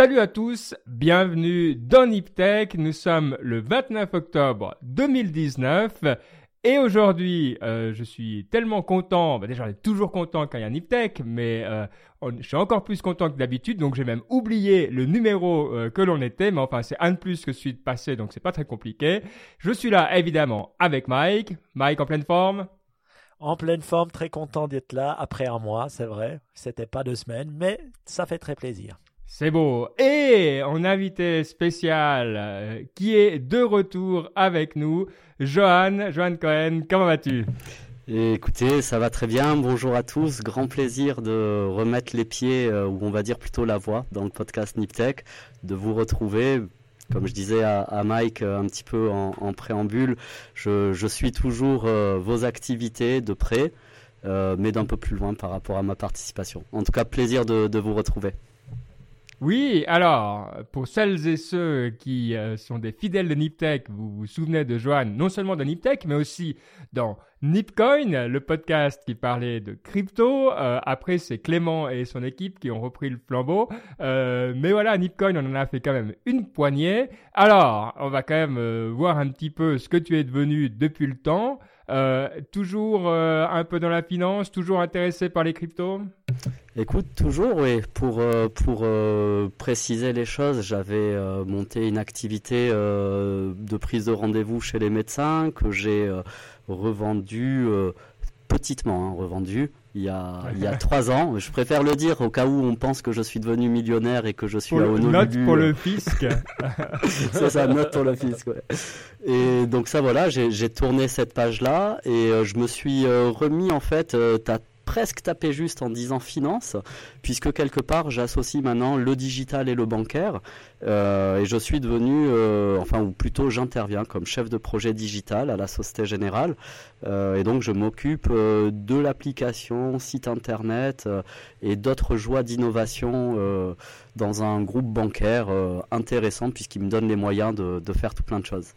Salut à tous, bienvenue dans Niptech. Nous sommes le 29 octobre 2019 et aujourd'hui, euh, je suis tellement content. Bah déjà, on est toujours content quand il y a Niptech, mais euh, je suis encore plus content que d'habitude. Donc, j'ai même oublié le numéro euh, que l'on était, mais enfin, c'est un de plus que celui de passé, donc c'est pas très compliqué. Je suis là, évidemment, avec Mike. Mike en pleine forme? En pleine forme, très content d'être là après un mois, c'est vrai. C'était pas deux semaines, mais ça fait très plaisir. C'est beau. Et on invité spécial euh, qui est de retour avec nous, Johan, Johan Cohen. Comment vas-tu? Écoutez, ça va très bien. Bonjour à tous. Grand plaisir de remettre les pieds, euh, ou on va dire plutôt la voix, dans le podcast Niptech, de vous retrouver. Comme je disais à, Mike euh, un petit peu en, préambule, je, suis toujours vos activités de près, mais d'un peu plus loin par rapport à ma participation. En tout cas, plaisir de vous retrouver. Oui, alors, pour celles et ceux qui euh, sont des fidèles de Niptech, vous vous souvenez de Joanne, non seulement dans Niptech, mais aussi dans Nipcoin, le podcast qui parlait de crypto. Euh, après, c'est Clément et son équipe qui ont repris le flambeau. Euh, mais voilà, Nipcoin, on en a fait quand même une poignée. Alors, on va quand même voir un petit peu ce que tu es devenu depuis le temps. toujours un peu dans la finance, toujours intéressé par les cryptos? Écoute, toujours, oui. Pour, euh, pour euh, préciser les choses, j'avais euh, monté une activité de prise de rendez-vous chez les médecins que j'ai revendu petitement, hein, revendu il y, a, il y a trois ans. Je préfère le dire au cas où on pense que je suis devenu millionnaire et que je suis à Honolulu. Note pour le fisc. C'est ça, note pour le fisc. Ouais. Et donc ça voilà, j'ai tourné cette page là et je me suis remis en fait. T'as presque tapé juste en disant finance, puisque quelque part j'associe maintenant le digital et le bancaire, euh, et je suis devenu, euh, enfin ou plutôt j'interviens comme chef de projet digital à la Société Générale, euh, et donc je m'occupe de l'application, site internet et d'autres joies d'innovation dans un groupe bancaire intéressant puisqu'il me donne les moyens de, de faire tout plein de choses.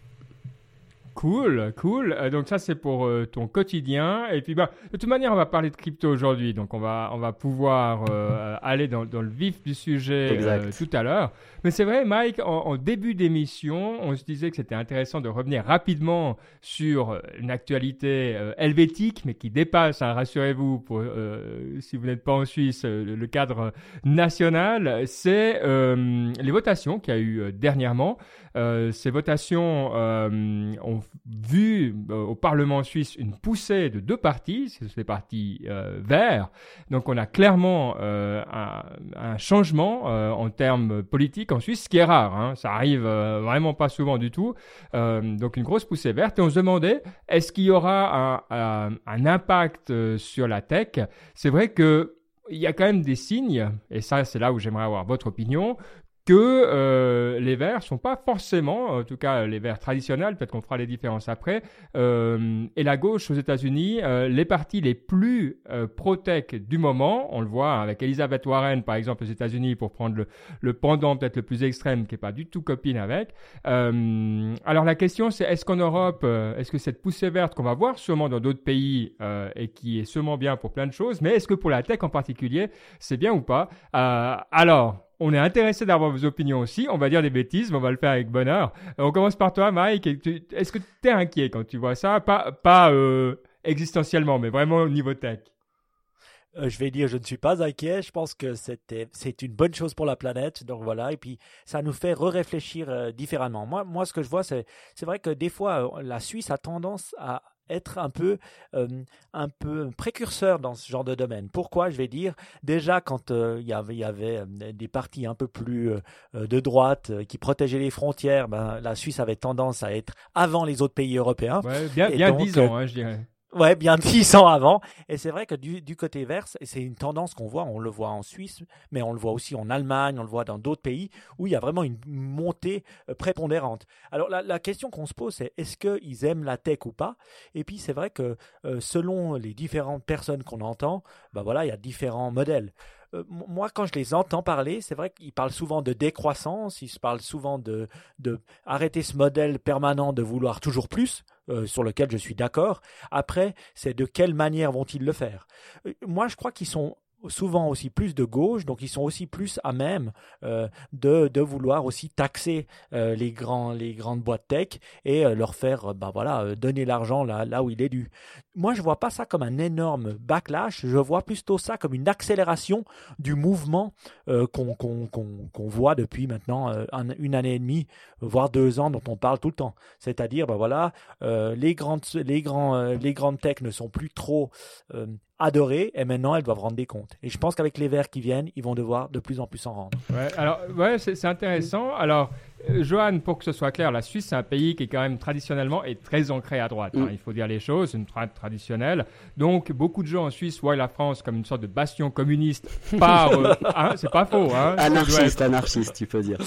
Cool, cool. Euh, donc ça c'est pour euh, ton quotidien. Et puis bah de toute manière on va parler de crypto aujourd'hui, donc on va on va pouvoir euh, aller dans, dans, le vif du sujet tout à l'heure. Mais c'est vrai, Mike, en, début d'émission, on se disait que c'était intéressant de revenir rapidement sur une actualité helvétique, mais qui dépasse, hein, rassurez-vous, pour si vous n'êtes pas en Suisse, le cadre national. C'est les votations qu'il y a eu dernièrement. ces votations ont vu euh, au Parlement suisse une poussée de deux partis, c'est les partis euh, verts. Donc on a clairement euh, un, changement en termes politiques en Suisse, ce qui est rare. Hein. Ça arrive vraiment pas souvent du tout. donc une grosse poussée verte. Et on se demandait, est-ce qu'il y aura un, un impact sur la tech? C'est vrai que il y a quand même des signes, et ça c'est là où j'aimerais avoir votre opinion, que euh, les verts sont pas forcément, en tout cas les verts traditionnels, peut-être qu'on fera les différences après, euh, et la gauche aux États-Unis, euh, les partis les plus euh, pro-tech du moment, on le voit avec Elizabeth Warren par exemple aux États-Unis pour prendre le, le pendant peut-être le plus extrême qui est pas du tout copine avec. Euh, alors la question c'est est-ce qu'en Europe, est-ce que cette poussée verte qu'on va voir sûrement dans d'autres pays et qui est sûrement bien pour plein de choses, mais est-ce que pour la tech en particulier c'est bien ou pas? Alors on est intéressé d'avoir vos opinions aussi. On va dire des bêtises, mais on va le faire avec bonheur. Euh, on commence par toi, Mike. Est-ce que tu es inquiet quand tu vois ça? Pas, pas euh, existentiellement, mais vraiment au niveau tech. Euh, je vais dire, je ne suis pas inquiet. Je pense que c'est une bonne chose pour la planète. Donc voilà. Et puis, ça nous fait re-réfléchir différemment. Moi, moi, ce que je vois, c'est vrai que des fois, la Suisse a tendance à, être un peu, euh, un peu précurseur dans ce genre de domaine. Pourquoi Je vais dire, déjà quand euh, il y avait, y avait euh, des partis un peu plus de droite qui protégeaient les frontières, ben, la Suisse avait tendance à être avant les autres pays européens. bien, bien dix ans, hein, je dirais. Ouais, bien dix ans avant. Et c'est vrai que du, du côté verse, c'est une tendance qu'on voit, on le voit en Suisse, mais on le voit aussi en Allemagne, on le voit dans d'autres pays, où il y a vraiment une montée euh, prépondérante. Alors la, la question qu'on se pose, c'est est-ce qu'ils aiment la tech ou pas? Et puis c'est vrai que euh, selon les différentes personnes qu'on entend, ben voilà, il y a différents modèles. Euh, moi, quand je les entends parler, c'est vrai qu'ils parlent souvent de décroissance, ils parlent souvent de, arrêter ce modèle permanent de vouloir toujours plus, euh, sur lequel je suis d'accord. Après, c'est de quelle manière vont-ils le faire? Euh, Moi, je crois qu'ils sont souvent aussi plus de gauche, donc ils sont aussi plus à même euh, de, de, vouloir aussi taxer euh, les, grands, les grandes boîtes tech et euh, leur faire bah voilà, donner l'argent là, là où il est dû. Moi, je vois pas ça comme un énorme backlash, je vois plutôt ça comme une accélération du mouvement qu'on qu'on voit depuis maintenant une année et demie, voire deux ans, dont on parle tout le temps. C'est-à-dire, bah voilà, les, grandes, les, grands, les grandes tech ne sont plus trop adoré et maintenant elles doivent rendre des comptes. Et je pense qu'avec les verts qui viennent, ils vont devoir de plus en plus en rendre. Alors, ouais, c'est intéressant. Alors, Johan, pour que ce soit clair, la Suisse, c'est un pays qui est quand même traditionnellement est très ancré à droite. Hein. Mm. il faut dire les choses, une droite traditionnelle. Donc, beaucoup de gens en Suisse voient la France comme une sorte de bastion communiste par. Euh, hein, c'est pas faux. Hein, anarchiste, anarchiste, tu peux dire.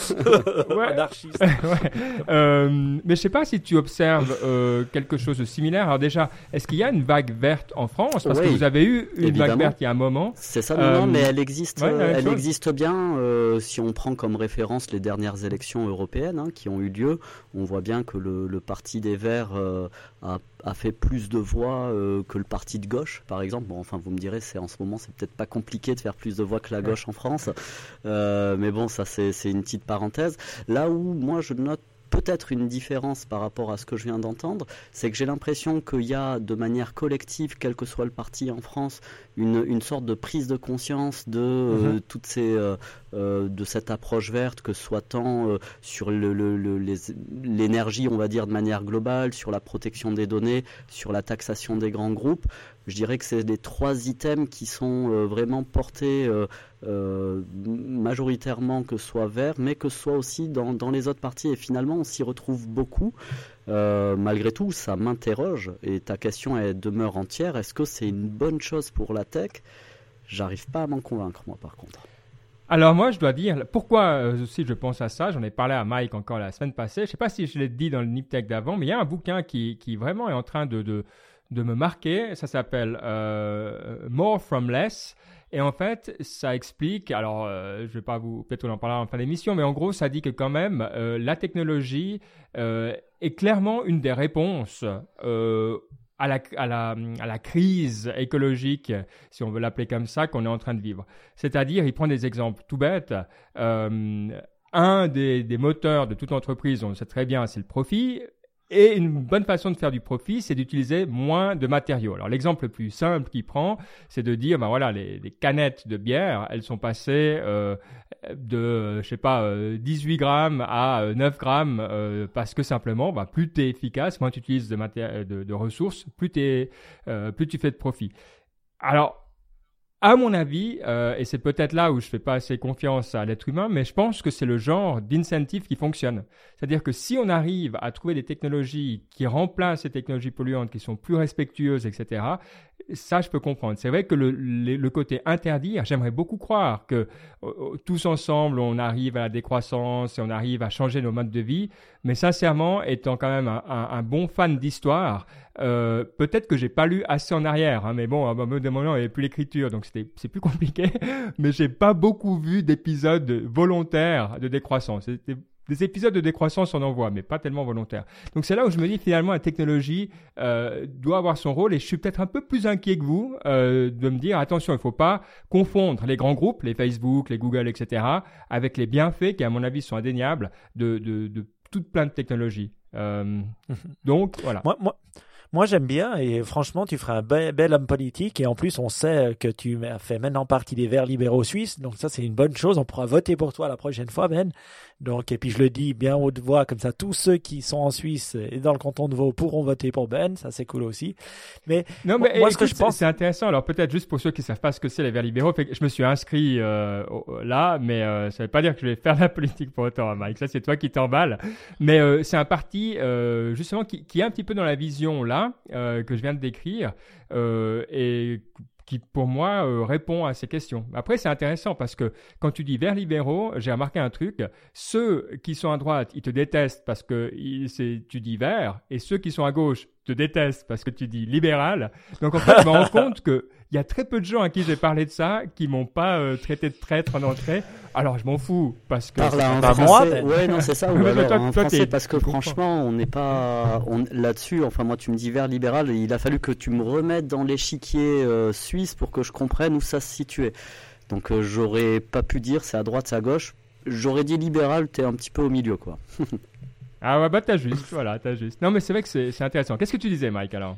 ouais. Anarchiste. ouais. Euh, mais je sais pas si tu observes quelque chose de similaire. Alors déjà, est-ce qu'il y a une vague verte en France? Parce que vous avez eu une vague verte il y a un moment. C'est ça, non, mais elle existe, elle existe bien. si on prend comme référence les dernières élections européennes Hein, qui ont eu lieu, on voit bien que le, parti des Verts euh, a, fait plus de voix euh, que le parti de gauche, par exemple. Bon, enfin, vous me direz, c'est en ce moment, c'est peut-être pas compliqué de faire plus de voix que la gauche en France, euh, mais bon, ça c'est une petite parenthèse. Là où moi je note peut-être une différence par rapport à ce que je viens d'entendre, c'est que j'ai l'impression qu'il y a de manière collective, quel que soit le parti en France, une, une sorte de prise de conscience de euh, mhm. toutes ces euh, euh, de cette approche verte, que ce soit tant sur l'énergie, le, on va dire de manière globale, sur la protection des données, sur la taxation des grands groupes. Je dirais que c'est les trois items qui sont vraiment portés euh, majoritairement que ce soit vert, mais que ce soit aussi dans, les autres parties. Et finalement, on s'y retrouve beaucoup. Euh, malgré tout, ça m'interroge. Et ta question elle demeure entière. Est-ce que c'est une bonne chose pour la tech? J'arrive pas à m'en convaincre, moi, par contre. Alors moi, je dois dire, pourquoi euh, aussi je pense à ça, j'en ai parlé à Mike encore la semaine passée, je ne sais pas si je l'ai dit dans le Nip Tech d'avant, mais il y a un bouquin qui, vraiment est en train de, me marquer, ça s'appelle More From Less, et en fait, ça explique, alors euh, je ne vais pas vous, peut-être en parler en fin d'émission, mais en gros, ça dit que quand même, euh, la technologie euh, est clairement une des réponses à la, à, la, à, la, crise écologique, si on veut l'appeler comme ça, qu'on est en train de vivre. C'est-à-dire, il prend des exemples tout bêtes. un des, des, moteurs de toute entreprise, on le sait très bien, c'est le profit. Et une bonne façon de faire du profit, c'est d'utiliser moins de matériaux. Alors l'exemple le plus simple qu'il prend, c'est de dire, ben voilà, les, canettes de bière, elles sont passées euh, de, je sais pas, 18 euh, grammes à 9 euh, grammes parce que simplement, ben, plus tu es efficace, moins tu utilises de ressources, plus, es, euh, plus tu fais de profit. Alors à mon avis, euh, et c'est peut-être là où je fais pas assez confiance à l'être humain, mais je pense que c'est le genre d'incentive qui fonctionne. C'est-à-dire que si on arrive à trouver des technologies qui remplacent ces technologies polluantes, qui sont plus respectueuses, etc., ça, je peux comprendre. C'est vrai que le, côté interdire, j'aimerais beaucoup croire que euh, tous ensemble, on arrive à la décroissance et on arrive à changer nos modes de vie. Mais sincèrement, étant quand même un, bon fan d'histoire, euh, peut-être que j'ai pas lu assez en arrière. Hein, mais bon, à moment donné, il n'y avait plus l'écriture, donc c'est plus compliqué. mais j'ai pas beaucoup vu d'épisodes volontaires de décroissance. C'était des épisodes de décroissance, on en voit, mais pas tellement volontaires. Donc c'est là où je me dis finalement la technologie euh, doit avoir son rôle et je suis peut-être un peu plus inquiet que vous euh, de me dire attention, il ne faut pas confondre les grands groupes, les Facebook, les Google, etc., avec les bienfaits qui à mon avis sont indéniables de, de, de toute plein de technologies. Euh, donc voilà. Moi, moi, moi, j'aime bien et franchement, tu feras un bel, homme politique et en plus, on sait que tu as fait maintenant partie des Verts libéraux suisses, donc ça, c'est une bonne chose. On pourra voter pour toi la prochaine fois, Ben. Donc, et puis je le dis bien haute voix, comme ça, tous ceux qui sont en Suisse et dans le canton de Vaud pourront voter pour Ben. Ça, c'est cool aussi. Mais, non, mais moi, ce que je pense, c'est intéressant. Alors, peut-être juste pour ceux qui savent pas ce que c'est les Verts libéraux, je me suis inscrit euh, là, mais euh, ça veut pas dire que je vais faire la politique pour autant, hein, Mike. Ça, c'est toi qui t'emballes. Mais euh, c'est un parti justement qui, qui est un petit peu dans la vision là euh, que je viens de décrire euh, et qui pour moi euh, répond à ces questions. Après, c'est intéressant parce que quand tu dis vers libéraux, j'ai remarqué un truc. Ceux qui sont à droite, ils te détestent parce que tu dis vert, et ceux qui sont à gauche te détestent parce que tu dis libéral. Donc en fait, je me rends compte que il y a très peu de gens à qui j'ai parlé de ça qui m'ont pas euh, traité de traître en entrée. Alors je m'en fous parce que Parle en français. Ouais, non, c'est ça. Ou alors, en français parce que franchement, on n'est pas on... là-dessus. Enfin, moi, tu me dis vers libéral. Il a fallu que tu me remettes dans l'échiquier euh, suisse pour que je comprenne où ça se situait. Donc, euh, j'aurais pas pu dire c'est à droite, c'est à gauche. J'aurais dit libéral, t'es un petit peu au milieu, quoi. ah ouais, bah t'as juste, voilà, t'as juste. Non, mais c'est vrai que c'est intéressant. Qu'est-ce que tu disais, Mike, alors?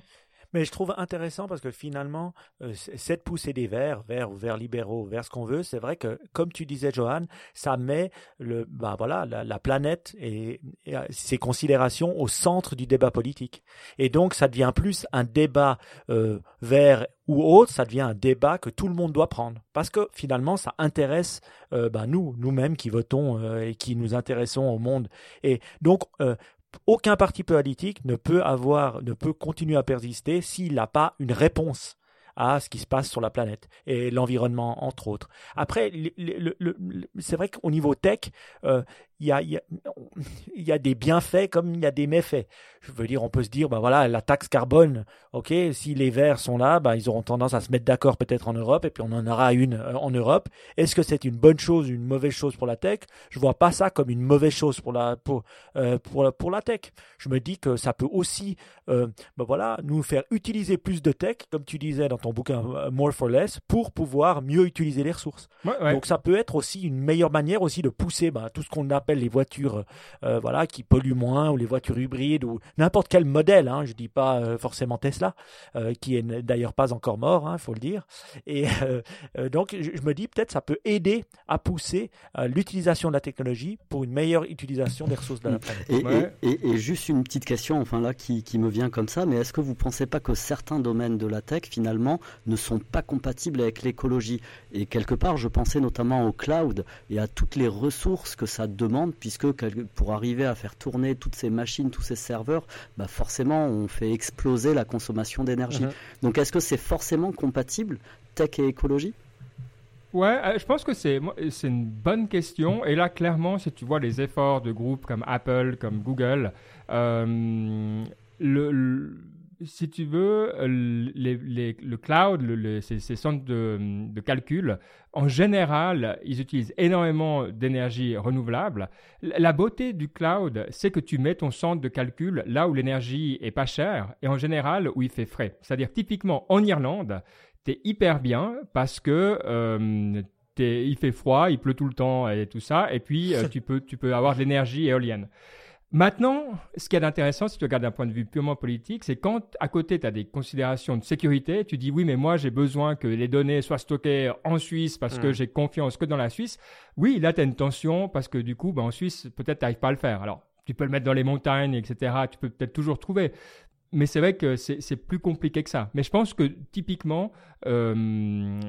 Mais je trouve intéressant parce que finalement, euh, cette poussée des verts, verts ou verts libéraux, vers ce qu'on veut, c'est vrai que, comme tu disais, Johan, ça met le, bah voilà, la, planète et, euh, ses considérations au centre du débat politique. Et donc, ça devient plus un débat euh, vert ou autre, ça devient un débat que tout le monde doit prendre. Parce que finalement, ça intéresse bah, nous, nous-mêmes qui votons et qui nous intéressons au monde. Et donc, aucun parti politique ne peut avoir, ne peut continuer à persister s'il n'a pas une réponse à ce qui se passe sur la planète et l'environnement entre autres. Après, c'est vrai qu'au niveau tech, euh, il y, a, il, y a, des bienfaits comme il y a des méfaits. Je veux dire, on peut se dire, ben voilà, la taxe carbone, ok, si les Verts sont là, ben ils auront tendance à se mettre d'accord peut-être en Europe, et puis on en aura une euh, en Europe. Est-ce que c'est une bonne chose, une mauvaise chose pour la tech? Je vois pas ça comme une mauvaise chose pour la pour euh, pour, pour la tech. Je me dis que ça peut aussi, euh, ben voilà, nous faire utiliser plus de tech, comme tu disais dans ton bouquin More for Less, pour pouvoir mieux utiliser les ressources. Donc ça peut être aussi une meilleure manière aussi de pousser ben, tout ce qu'on a les voitures euh, voilà, qui polluent moins ou les voitures hybrides ou n'importe quel modèle. Hein, je dis pas euh, forcément Tesla, euh, qui est d'ailleurs pas encore mort, il hein, faut le dire. Et donc je, me dis peut-être ça peut aider à pousser l'utilisation de la technologie pour une meilleure utilisation des ressources de la planète. Et, juste une petite question, enfin là qui, qui me vient comme ça, mais est-ce que vous pensez pas que certains domaines de la tech finalement ne sont pas compatibles avec l'écologie? Et quelque part, je pensais notamment au cloud et à toutes les ressources que ça demande puisque pour arriver à faire tourner toutes ces machines, tous ces serveurs, bah forcément, on fait exploser la consommation d'énergie. Mhm. Donc, est-ce que c'est forcément compatible, tech et écologie? Ouais, euh, je pense que c'est c'est une bonne question. Et là, clairement, si tu vois les efforts de groupes comme Apple, comme Google, euh, le si tu veux, euh, le cloud, ces, centres de, calcul, en général, ils utilisent énormément d'énergie renouvelable. La beauté du cloud, c'est que tu mets ton centre de calcul là où l'énergie est pas chère et en général où il fait frais. C'est-à-dire typiquement en Irlande, tu es hyper bien parce que euh, il fait froid, il pleut tout le temps et tout ça, et puis euh, tu, peux, tu peux avoir de l'énergie éolienne. Maintenant, ce qui est intéressant, si tu regardes d'un point de vue purement politique, c'est quand à côté tu as des considérations de sécurité, tu dis oui, mais moi j'ai besoin que les données soient stockées en Suisse parce que hmm. j'ai confiance que dans la Suisse. Oui, là tu as une tension parce que du coup, ben, en Suisse, peut-être tu n'arrives pas à le faire. Alors, tu peux le mettre dans les montagnes, etc. Tu peux peut-être toujours trouver mais c'est vrai que c'est plus compliqué que ça. Mais je pense que typiquement, euh,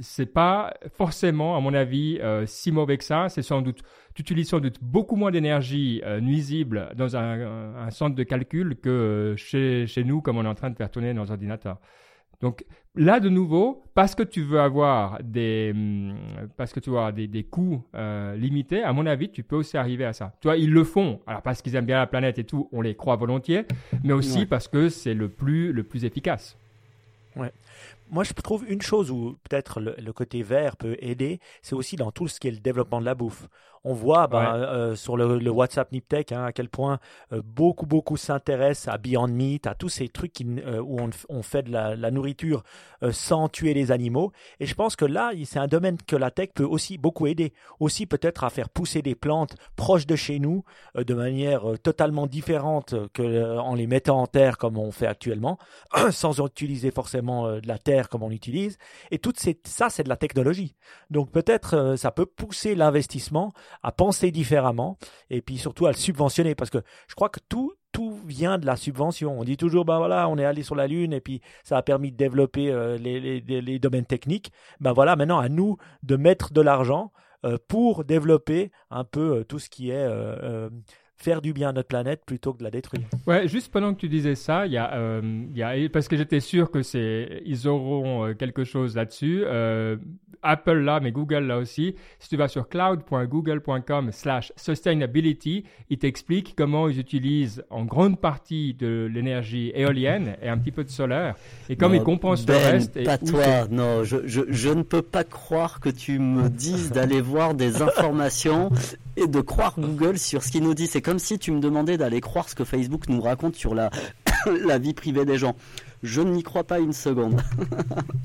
c'est pas forcément, à mon avis, euh, si mauvais que ça. C'est sans doute, tu utilises sans doute beaucoup moins d'énergie euh, nuisible dans un, centre de calcul que euh, chez, chez nous, comme on est en train de faire tourner nos ordinateurs. Donc là, de nouveau, parce que tu veux avoir des, hum, parce que tu vois des, des coûts euh, limités, à mon avis, tu peux aussi arriver à ça. Tu vois, ils le font. Alors parce qu'ils aiment bien la planète et tout, on les croit volontiers, mais aussi parce que c'est le plus, le plus efficace. Ouais. Moi, je trouve une chose où peut-être le, le, côté vert peut aider, c'est aussi dans tout ce qui est le développement de la bouffe on voit bah, euh, sur le, WhatsApp Niptech hein, à quel point euh, beaucoup, beaucoup s'intéressent à Beyond Meat, à tous ces trucs euh, où on, fait de la, nourriture sans tuer les animaux. Et je pense que là, c'est un domaine que la tech peut aussi beaucoup aider. Aussi peut-être à faire pousser des plantes proches de chez nous de manière totalement différente que en les mettant en terre comme on fait actuellement, sans utiliser forcément de la terre comme on utilise. Et tout ça, c'est de la technologie. Donc peut-être ça peut pousser l'investissement à penser différemment et puis surtout à le subventionner parce que je crois que tout tout vient de la subvention. On dit toujours, ben voilà, on est allé sur la Lune et puis ça a permis de développer euh, les, les, les, domaines techniques. Ben voilà, maintenant à nous de mettre de l'argent euh, pour développer un peu euh, tout ce qui est faire du bien à notre planète plutôt que de la détruire. Ouais, juste pendant que tu disais ça, il y a, euh, y a parce que j'étais sûr que c'est, ils auront euh, quelque chose là-dessus. Euh, Apple là, mais Google là aussi. Si tu vas sur cloud.google.com/sustainability, ils t'expliquent comment ils utilisent en grande partie de l'énergie éolienne et un petit peu de solaire, et comme ils compensent ben, le reste. Pas toi, non, je, je, je ne peux pas croire que tu me dises d'aller voir des informations et de croire Google sur ce qu'il nous dit. C'est comme si tu me demandais d'aller croire ce que Facebook nous raconte sur la, la vie privée des gens. Je n'y crois pas une seconde.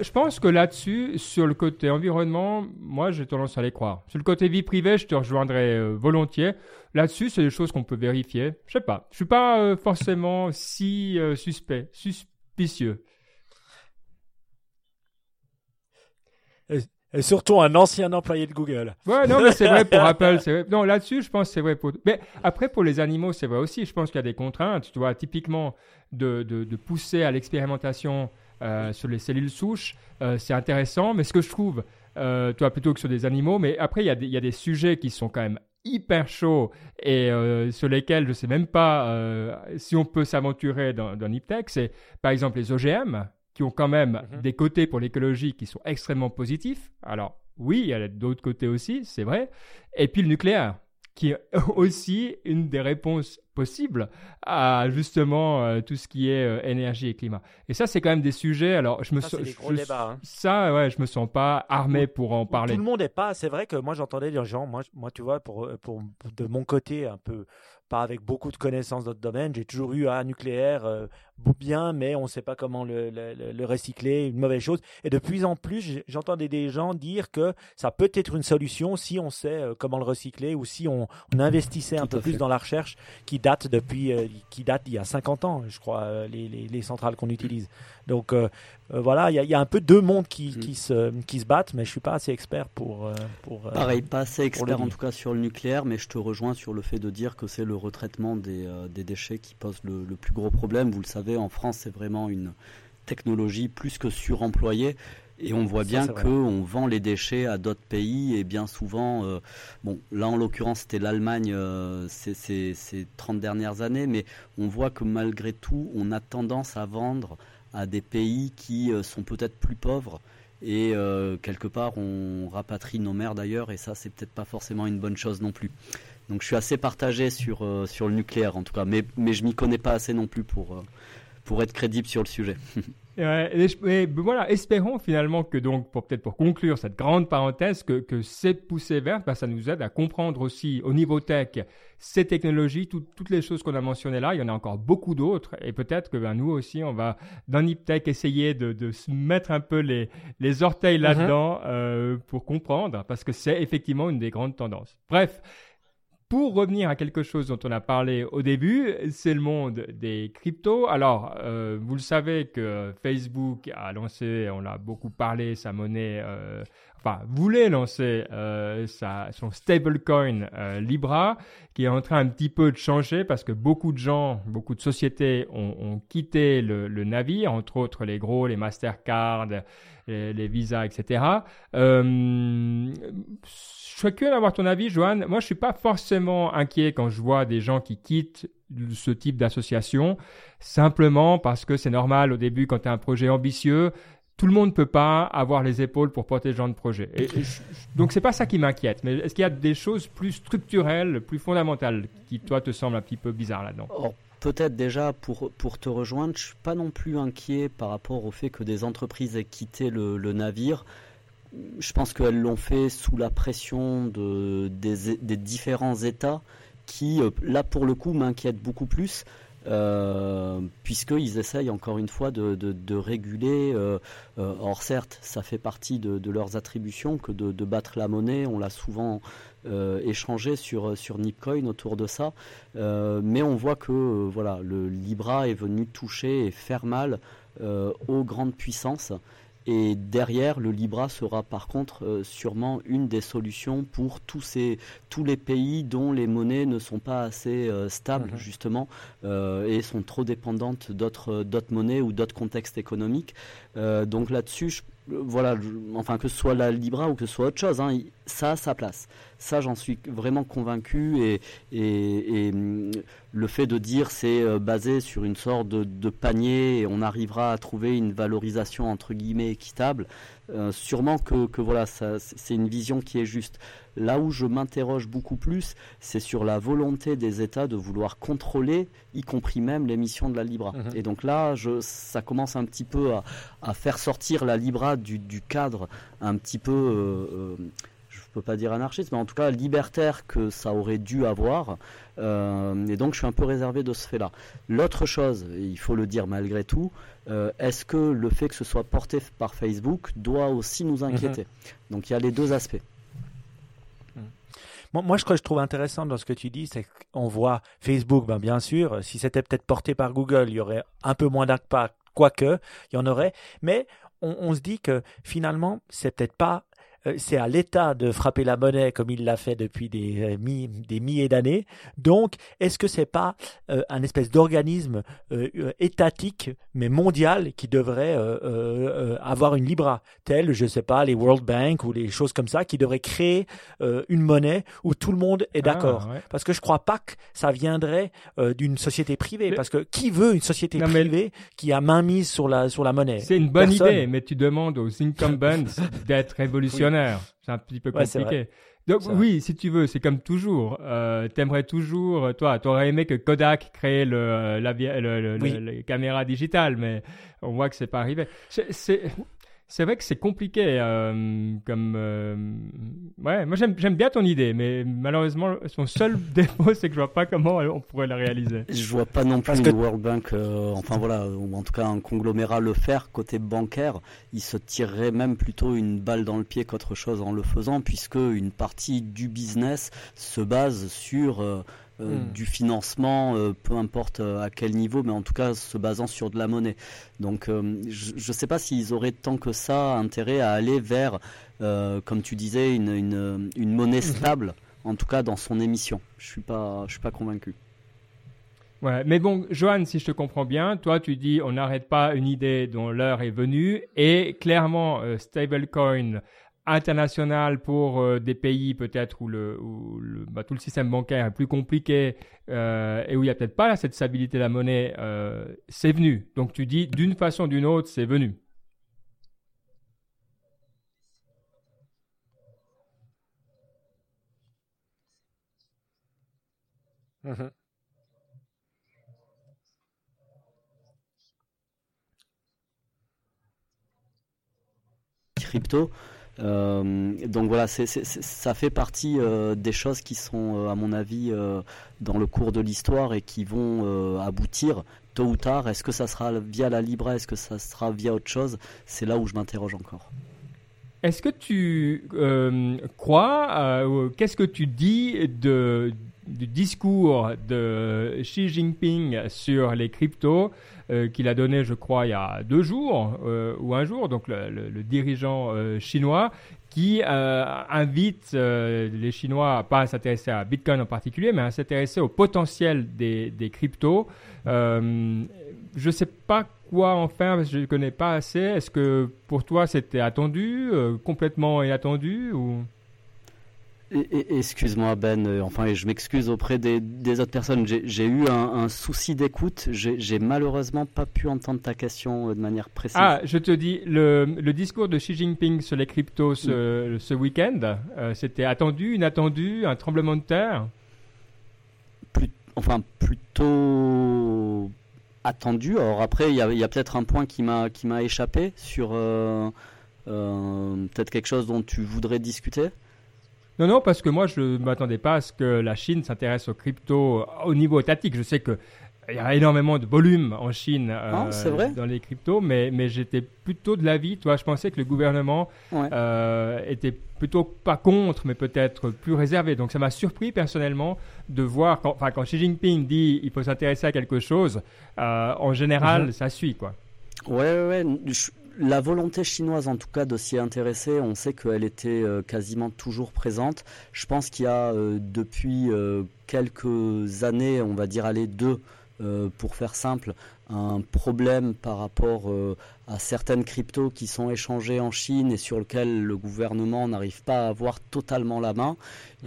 je pense que là-dessus, sur le côté environnement, moi j'ai tendance à les croire. Sur le côté vie privée, je te rejoindrai euh, volontiers. Là-dessus, c'est des choses qu'on peut vérifier. Je sais pas. Je suis pas euh, forcément si euh, suspect, suspicieux. Et surtout un ancien employé de Google. Ouais, non, mais c'est vrai pour Apple. Vrai. Non, là-dessus, je pense que c'est vrai pour. Mais après, pour les animaux, c'est vrai aussi. Je pense qu'il y a des contraintes. Tu vois, typiquement, de, de, de pousser à l'expérimentation euh, sur les cellules souches, euh, c'est intéressant. Mais ce que je trouve, euh, toi, plutôt que sur des animaux, mais après, il y, a des, il y a des sujets qui sont quand même hyper chauds et euh, sur lesquels je ne sais même pas euh, si on peut s'aventurer dans, dans. C'est par exemple les OGM qui ont quand même mhm. des côtés pour l'écologie qui sont extrêmement positifs. Alors oui, il y a d'autres côtés aussi, c'est vrai. Et puis le nucléaire, qui est aussi une des réponses possibles à justement euh, tout ce qui est euh, énergie et climat. Et ça, c'est quand même des sujets. Alors, je me ça, hein. ça, ouais, je me sens pas armé pour en parler. Tout le monde n'est pas. C'est vrai que moi, j'entendais des gens. Moi, moi, tu vois, pour, pour de mon côté, un peu pas avec beaucoup de connaissances dans le domaine. J'ai toujours eu un nucléaire euh, bien, mais on ne sait pas comment le, le, le, recycler, une mauvaise chose. Et de plus en plus, j'entendais des gens dire que ça peut être une solution si on sait euh, comment le recycler ou si on, on investissait un peu plus dans la recherche qui date depuis, euh, qui date il y a 50 ans, je crois, euh, les, les, les, centrales qu'on utilise. Donc voilà, il y, y, a un peu deux mondes qui, mm. qui, se, qui se battent, mais je suis pas assez expert pour. pour Pareil, pas assez expert en tout cas sur le nucléaire, mais je te rejoins sur le fait de dire que c'est le retraitement des, des déchets qui pose le, le plus gros problème. Vous le savez en France, c'est vraiment une technologie plus que suremployée. Et on voit bien qu'on vend les déchets à d'autres pays et bien souvent, euh, bon, là en l'occurrence c'était l'Allemagne euh, ces, 30 dernières années, mais on voit que malgré tout, on a tendance à vendre à des pays qui euh, sont peut-être plus pauvres et quelque part on rapatrie nos mères d'ailleurs et ça c'est peut-être pas forcément une bonne chose non plus. Donc je suis assez partagé sur, sur le nucléaire en tout cas, mais, mais je m'y connais pas assez non plus pour pour être crédible sur le sujet. mais, voilà, espérons finalement que donc, pour peut-être pour conclure cette grande parenthèse, que, que ces poussées vertes, bah, ça nous aide à comprendre aussi au niveau tech ces technologies, toutes les choses qu'on a mentionnées là, il y en a encore beaucoup d'autres, et peut-être que ben, nous aussi, on va dans Niptech essayer de, de se mettre un peu les, les orteils uh-huh. là-dedans euh, pour comprendre, parce que c'est effectivement une des grandes tendances. Bref. Pour revenir à quelque chose dont on a parlé au début, c'est le monde des cryptos. Alors, euh, vous le savez que Facebook a lancé, on a beaucoup parlé, sa monnaie, euh, enfin, voulait lancer euh, sa, son stablecoin euh, Libra, qui est en train un petit peu de changer parce que beaucoup de gens, beaucoup de sociétés ont, ont quitté le, le, navire, entre autres les gros, les Mastercard, les, les Visa, etc. Je serais curieux d'avoir ton avis, Johan. Moi, je suis pas forcément inquiet quand je vois des gens qui quittent ce type d'association, simplement parce que c'est normal au début quand tu as un projet ambitieux, tout le monde ne peut pas avoir les épaules pour porter ce genre de projet. Et, et donc c'est pas ça qui m'inquiète. Mais est-ce qu'il y a des choses plus structurelles, plus fondamentales, qui toi te semblent un petit peu bizarres là-dedans? Oh, Peut-être déjà pour, pour te rejoindre, je suis pas non plus inquiet par rapport au fait que des entreprises aient quitté le navire je pense qu'elles l'ont fait sous la pression de, des, différents États qui, euh, là pour le coup, m'inquiètent beaucoup plus. Euh, puisqu'ils essayent encore une fois de, réguler. Euh, or certes, ça fait partie de, de leurs attributions que de, battre la monnaie. On l'a souvent échangé sur sur Nipcoin autour de ça, mais on voit que voilà, le Libra est venu toucher et faire mal aux grandes puissances. Et derrière, le Libra sera par contre euh, sûrement une des solutions pour tous, ces, tous les pays dont les monnaies ne sont pas assez euh, stables mhm. justement euh, et sont trop dépendantes d'autres monnaies ou d'autres contextes économiques. donc là-dessus, voilà, enfin que ce soit la Libra ou que ce soit autre chose, hein, ça a sa place. Ça, j'en suis vraiment convaincu et, et, mm, le fait de dire c'est euh, basé sur une sorte de, panier et on arrivera à trouver une valorisation entre guillemets équitable, euh, sûrement que, que voilà, c'est une vision qui est juste. Là où je m'interroge beaucoup plus, c'est sur la volonté des États de vouloir contrôler, y compris même l'émission de la Libra. Mhm. Et donc là, je, ça commence un petit peu à, à faire sortir la Libra du, du cadre un petit peu, euh, euh, peux pas dire anarchiste, mais en tout cas libertaire que ça aurait dû avoir. Euh, et donc je suis un peu réservé de ce fait-là. L'autre chose, il faut le dire malgré tout, euh, est-ce que le fait que ce soit porté par Facebook doit aussi nous inquiéter mhm. Donc il y a les deux aspects. Moi, ce que je trouve intéressant dans ce que tu dis, c'est qu'on voit Facebook, ben, bien sûr, si c'était peut-être porté par Google, il y aurait un peu moins d'impact, quoique, il y en aurait, mais on, on se dit que finalement, c'est peut-être pas c'est à l'État de frapper la monnaie comme il l'a fait depuis des, euh, des milliers d'années. Donc, est-ce que c'est pas euh, un espèce d'organisme étatique mais mondial qui devrait avoir une libra, telle, je sais pas, les World Bank ou les choses comme ça, qui devrait créer une monnaie où tout le monde est ah, d'accord? Parce que je crois pas que ça viendrait d'une société privée. Parce que qui veut une société privée qui a main mise sur la sur la monnaie? C'est une bonne idée, mais tu demandes aux incumbents d'être révolutionnaires c'est un petit peu compliqué. Donc oui, si tu veux, c'est comme toujours. Euh, T'aimerais toujours, toi, t'aurais aimé que Kodak crée le, la, le, le, caméra digitale, mais on voit que c'est pas arrivé. C'est c'est vrai que c'est compliqué euh, comme euh, ouais moi j'aime j'aime bien ton idée mais malheureusement son seul défaut c'est que je vois pas comment on pourrait la réaliser. Je vois pas non plus le World Bank euh, enfin voilà ou en tout cas un conglomérat le faire côté bancaire. Il se tirerait même plutôt une balle dans le pied qu'autre chose en le faisant puisque une partie du business se base sur euh, hmm. du financement, euh, peu importe euh, à quel niveau, mais en tout cas se basant sur de la monnaie. Donc je ne sais pas s'ils auraient tant que ça intérêt à aller vers, comme tu disais, une, une, une monnaie mhm. stable, en tout cas dans son émission. Je suis pas, je suis pas convaincu. Ouais, mais bon, Johan, si je te comprends bien, toi tu dis on n'arrête pas une idée dont l'heure est venue et clairement stablecoin international pour euh, des pays peut-être où, le, où le, bah, tout le système bancaire est plus compliqué euh, et où il n'y a peut-être pas cette stabilité de la monnaie, euh, c'est venu. Donc tu dis d'une façon ou d'une autre, c'est venu. Mm-hmm. Crypto, donc voilà, ça fait partie euh, des choses qui sont, euh, à mon avis, dans le cours de l'histoire et qui vont aboutir tôt ou tard. Est-ce que ça sera via la Libra Est-ce que ça sera via autre chose? C'est là où je m'interroge encore. Est-ce que tu crois, qu'est-ce que tu dis de, du discours de Xi Jinping sur les cryptos? Euh, qu'il a donné, je crois, il y a deux jours euh, ou un jour, donc le, dirigeant euh, chinois qui invite les Chinois pas à s'intéresser à Bitcoin en particulier, mais à s'intéresser au potentiel des, des cryptos. je ne sais pas quoi en faire parce que je ne connais pas assez. Est-ce que pour toi c'était attendu, complètement inattendu Excuse-moi Ben, euh, enfin je m'excuse auprès des, autres personnes. J'ai eu un, souci d'écoute. J'ai malheureusement pas pu entendre ta question euh, de manière précise. Ah, je te dis, le, discours de Xi Jinping sur les cryptos ce, week-end, euh, c'était attendu, inattendu, un tremblement de terre? Enfin, plutôt attendu. Alors après, il y a, peut-être un point qui m'a échappé sur peut-être quelque chose dont tu voudrais discuter? Non, non, parce que moi, je ne m'attendais pas à ce que la Chine s'intéresse aux cryptos au niveau étatique. Je sais que il y a énormément de volume en Chine euh, ah, dans les cryptos, mais, mais j'étais plutôt de l'avis, toi, je pensais que le gouvernement euh, était plutôt pas contre, mais peut-être plus réservé. Donc ça m'a surpris personnellement de voir, quand, quand Xi Jinping dit il faut s'intéresser à quelque chose, euh, en général, mhm. ça suit, quoi. Ouais, ouais, la volonté chinoise, en tout cas, de s'y intéresser, on sait qu'elle était euh, quasiment toujours présente. Je pense qu'il y a euh, depuis euh, quelques années, on va dire aller deux, pour faire simple, un problème par rapport à certaines cryptos qui sont échangées en Chine et sur lesquelles le gouvernement n'arrive pas à avoir totalement la main.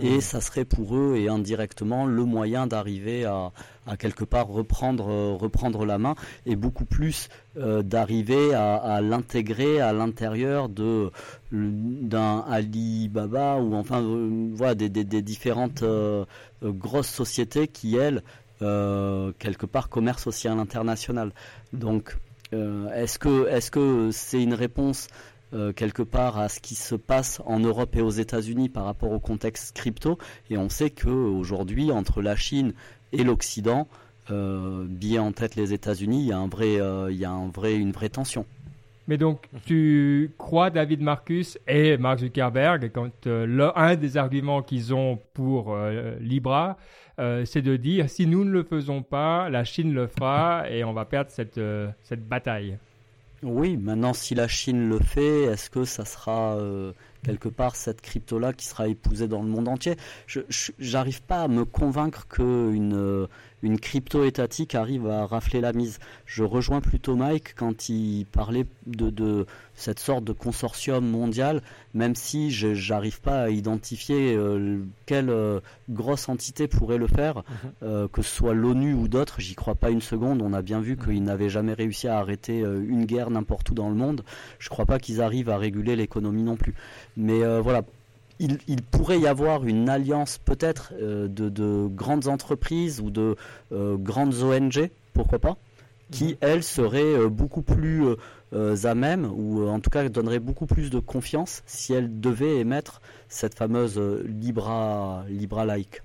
Et mmh. ça serait pour eux et indirectement le moyen d'arriver à, quelque part reprendre, euh, reprendre la main et beaucoup plus euh, d'arriver à, l'intégrer à l'intérieur de d'un Alibaba ou enfin euh, voilà des, des, différentes grosses sociétés qui elles quelque part commerce aussi à l'international. Donc euh, est-ce que c'est une réponse euh, quelque part à ce qui se passe en Europe et aux États-Unis par rapport au contexte crypto? Et on sait que aujourd'hui entre la Chine et l'Occident, euh, bien en tête les États-Unis, il y a une vraie tension. Mais donc, tu crois David Marcus et Mark Zuckerberg quand un des arguments qu'ils ont pour Libra, euh, c'est de dire si nous ne le faisons pas, la Chine le fera et on va perdre cette, euh, cette bataille. Oui, maintenant si la Chine le fait, est-ce que ça sera euh, quelque part cette crypto-là qui sera épousée dans le monde entier? Je n'arrive pas à me convaincre qu'une une crypto étatique arrive à rafler la mise. Je rejoins plutôt Mike quand il parlait de, cette sorte de consortium mondial, même si je n'arrive pas à identifier euh, quelle euh, grosse entité pourrait le faire, mhm. euh, que ce soit l'ONU ou d'autres, j'y crois pas une seconde. On a bien vu mhm. qu'ils n'avaient jamais réussi à arrêter une guerre n'importe où dans le monde. Je crois pas qu'ils arrivent à réguler l'économie non plus. Mais voilà, il, pourrait y avoir une alliance peut-être euh, de, grandes entreprises ou de euh, grandes ONG, pourquoi pas, qui mhm. elles seraient euh, beaucoup plus à même ou en tout cas donneraient beaucoup plus de confiance si elles devaient émettre cette fameuse Libra Libra like.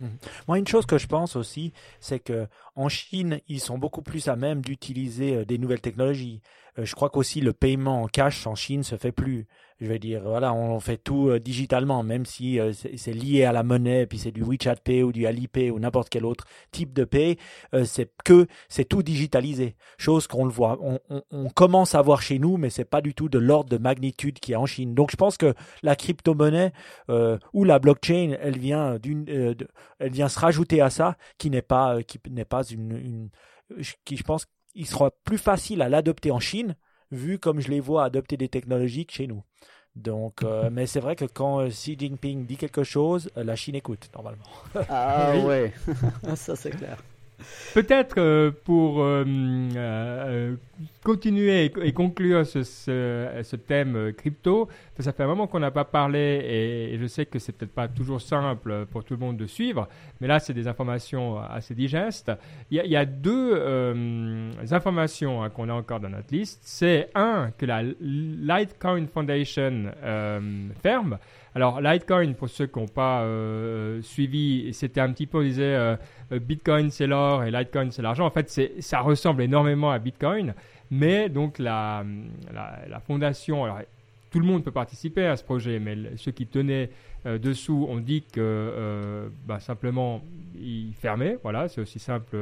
Mhm. Moi, une chose que je pense aussi, c'est que en Chine, ils sont beaucoup plus à même d'utiliser des nouvelles technologies. je crois qu'aussi le paiement en cash en Chine se fait plus je vais dire, voilà, on fait tout euh, digitalement, même si euh, c'est lié à la monnaie, puis c'est du WeChat Pay ou du Alipay ou n'importe quel autre type de pay, euh, c'est que c'est tout digitalisé. Chose qu'on le voit, on, on, on, commence à voir chez nous, mais c'est pas du tout de l'ordre de magnitude qui est en Chine. Donc je pense que la crypto-monnaie ou la blockchain, elle vient d'une, elle vient se rajouter à ça, qui n'est pas, qui n'est pas une, une, qui je pense, il sera plus facile à l'adopter en Chine vu comme je les vois adopter des technologies chez nous. Donc, euh, mais c'est vrai que quand euh, Xi Jinping dit quelque chose, euh, la Chine écoute normalement. Ah ouais, ça c'est clair. Peut-être euh, pour euh, euh, continuer et, conclure ce, thème crypto, ça fait un moment qu'on n'a pas parlé et, je sais que c'est peut-être pas toujours simple pour tout le monde de suivre, mais là c'est des informations assez digestes. Il y a, deux informations hein, qu'on a encore dans notre liste. C'est un que la Litecoin Foundation ferme. Alors, Litecoin, pour ceux qui n'ont pas euh, suivi, c'était un petit peu, on disait, euh, euh, Bitcoin c'est l'or et Litecoin c'est l'argent. En fait, ça ressemble énormément à Bitcoin, mais donc la, fondation, alors tout le monde peut participer à ce projet, mais ceux qui tenaient dessous ont dit que bah, simplement ils fermaient. Voilà, c'est aussi simple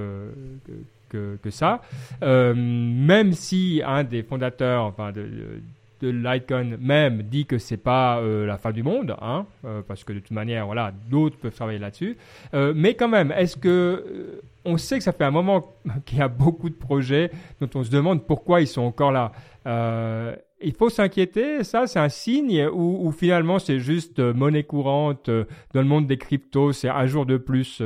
que, ça. même si un des fondateurs, enfin Litecoin même dit que c'est pas euh, la fin du monde, hein, euh, parce que de toute manière, voilà, d'autres peuvent travailler là-dessus. Euh, mais quand même, est-ce que on sait que ça fait un moment qu'il y a beaucoup de projets dont on se demande pourquoi ils sont encore là. il faut s'inquiéter, ça c'est un signe ou finalement c'est juste monnaie courante dans le monde des cryptos, c'est un jour de plus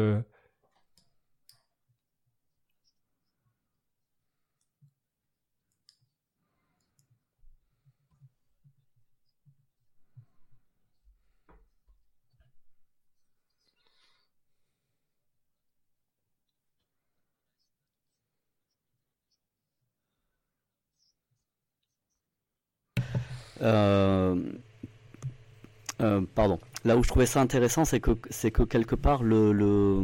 pardon. Là où je trouvais ça intéressant, c'est que c'est que quelque part le le,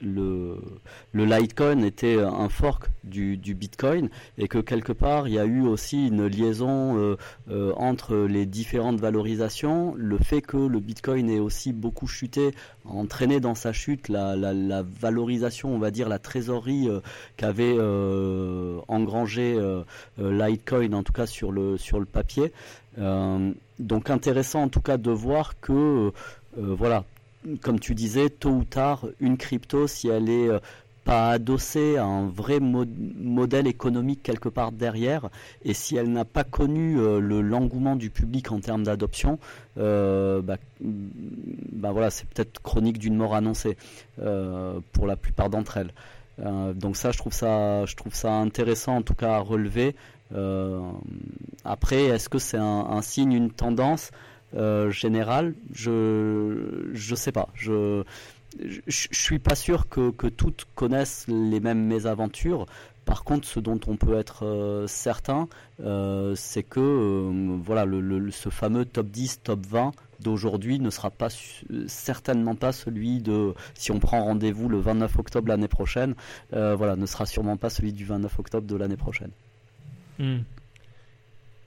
le Litecoin était un fork du, du Bitcoin et que quelque part il y a eu aussi une liaison euh, euh, entre les différentes valorisations, le fait que le Bitcoin ait aussi beaucoup chuté, entraîné dans sa chute la, la, la valorisation, on va dire la trésorerie euh, qu'avait engrangé Litecoin en tout cas sur le sur le papier. donc intéressant en tout cas de voir que voilà comme tu disais, tôt ou tard, une crypto, si elle est pas adossée à un vrai modèle économique quelque part derrière, et si elle n'a pas connu le l'engouement du public en termes d'adoption, bah, bah, voilà, c'est peut-être chronique d'une mort annoncée pour la plupart d'entre elles. donc ça, je trouve ça, je trouve ça intéressant en tout cas à relever. après, est-ce que c'est un, signe, une tendance? Euh, général, je je sais pas. Je je, suis pas sûr que, que, toutes connaissent les mêmes mésaventures. Par contre, ce dont on peut être euh, certain, euh, c'est que voilà, le, ce fameux top 10, top 20 d'aujourd'hui ne sera pas certainement pas celui de si on prend rendez-vous le 29 octobre l'année prochaine, voilà, ne sera sûrement pas celui du 29 octobre de l'année prochaine. Hmm.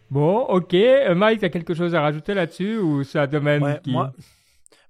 Bon, ok. Euh, Mike, tu as quelque chose à rajouter là-dessus ou c'est un domaine qui... Moi,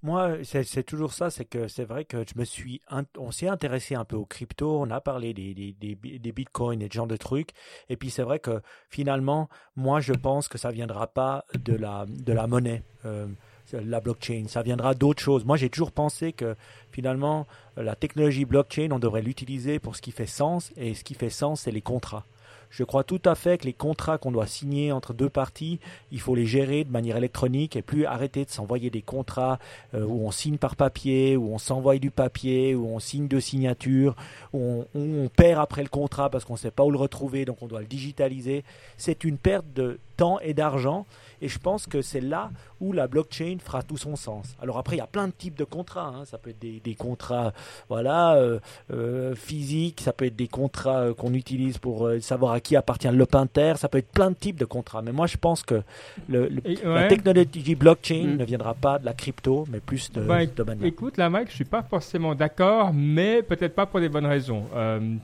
moi c'est toujours ça, c'est que c'est vrai que je me suis, on s'est intéressé un peu aux crypto, on a parlé des, des, des, bitcoins et ce genre de trucs, et puis c'est vrai que finalement, moi je pense que ça viendra pas de la, de la monnaie. Euh, la blockchain, ça viendra d'autres choses. Moi, j'ai toujours pensé que finalement, la technologie blockchain, on devrait l'utiliser pour ce qui fait sens, et ce qui fait sens, c'est les contrats. Je crois tout à fait que les contrats qu'on doit signer entre deux parties, il faut les gérer de manière électronique et plus arrêter de s'envoyer des contrats euh, où on signe par papier, où on s'envoie du papier, où on signe de signature, où on, perd après le contrat parce qu'on ne sait pas où le retrouver, donc on doit le digitaliser. C'est une perte de temps et d'argent. Et je pense que c'est là où la blockchain fera tout son sens. Alors après, il y a plein de types de contrats. Hein. Ça peut être des, contrats voilà, euh, euh, physiques, ça peut être des contrats euh, qu'on utilise pour savoir à qui appartient le pinter, ça peut être plein de types de contrats. Mais moi, je pense que le, la technologie blockchain mm. ne viendra pas de la crypto, mais plus de bah, domaine. Écoute, là, Mike, je suis pas forcément d'accord, mais peut-être pas pour des bonnes raisons.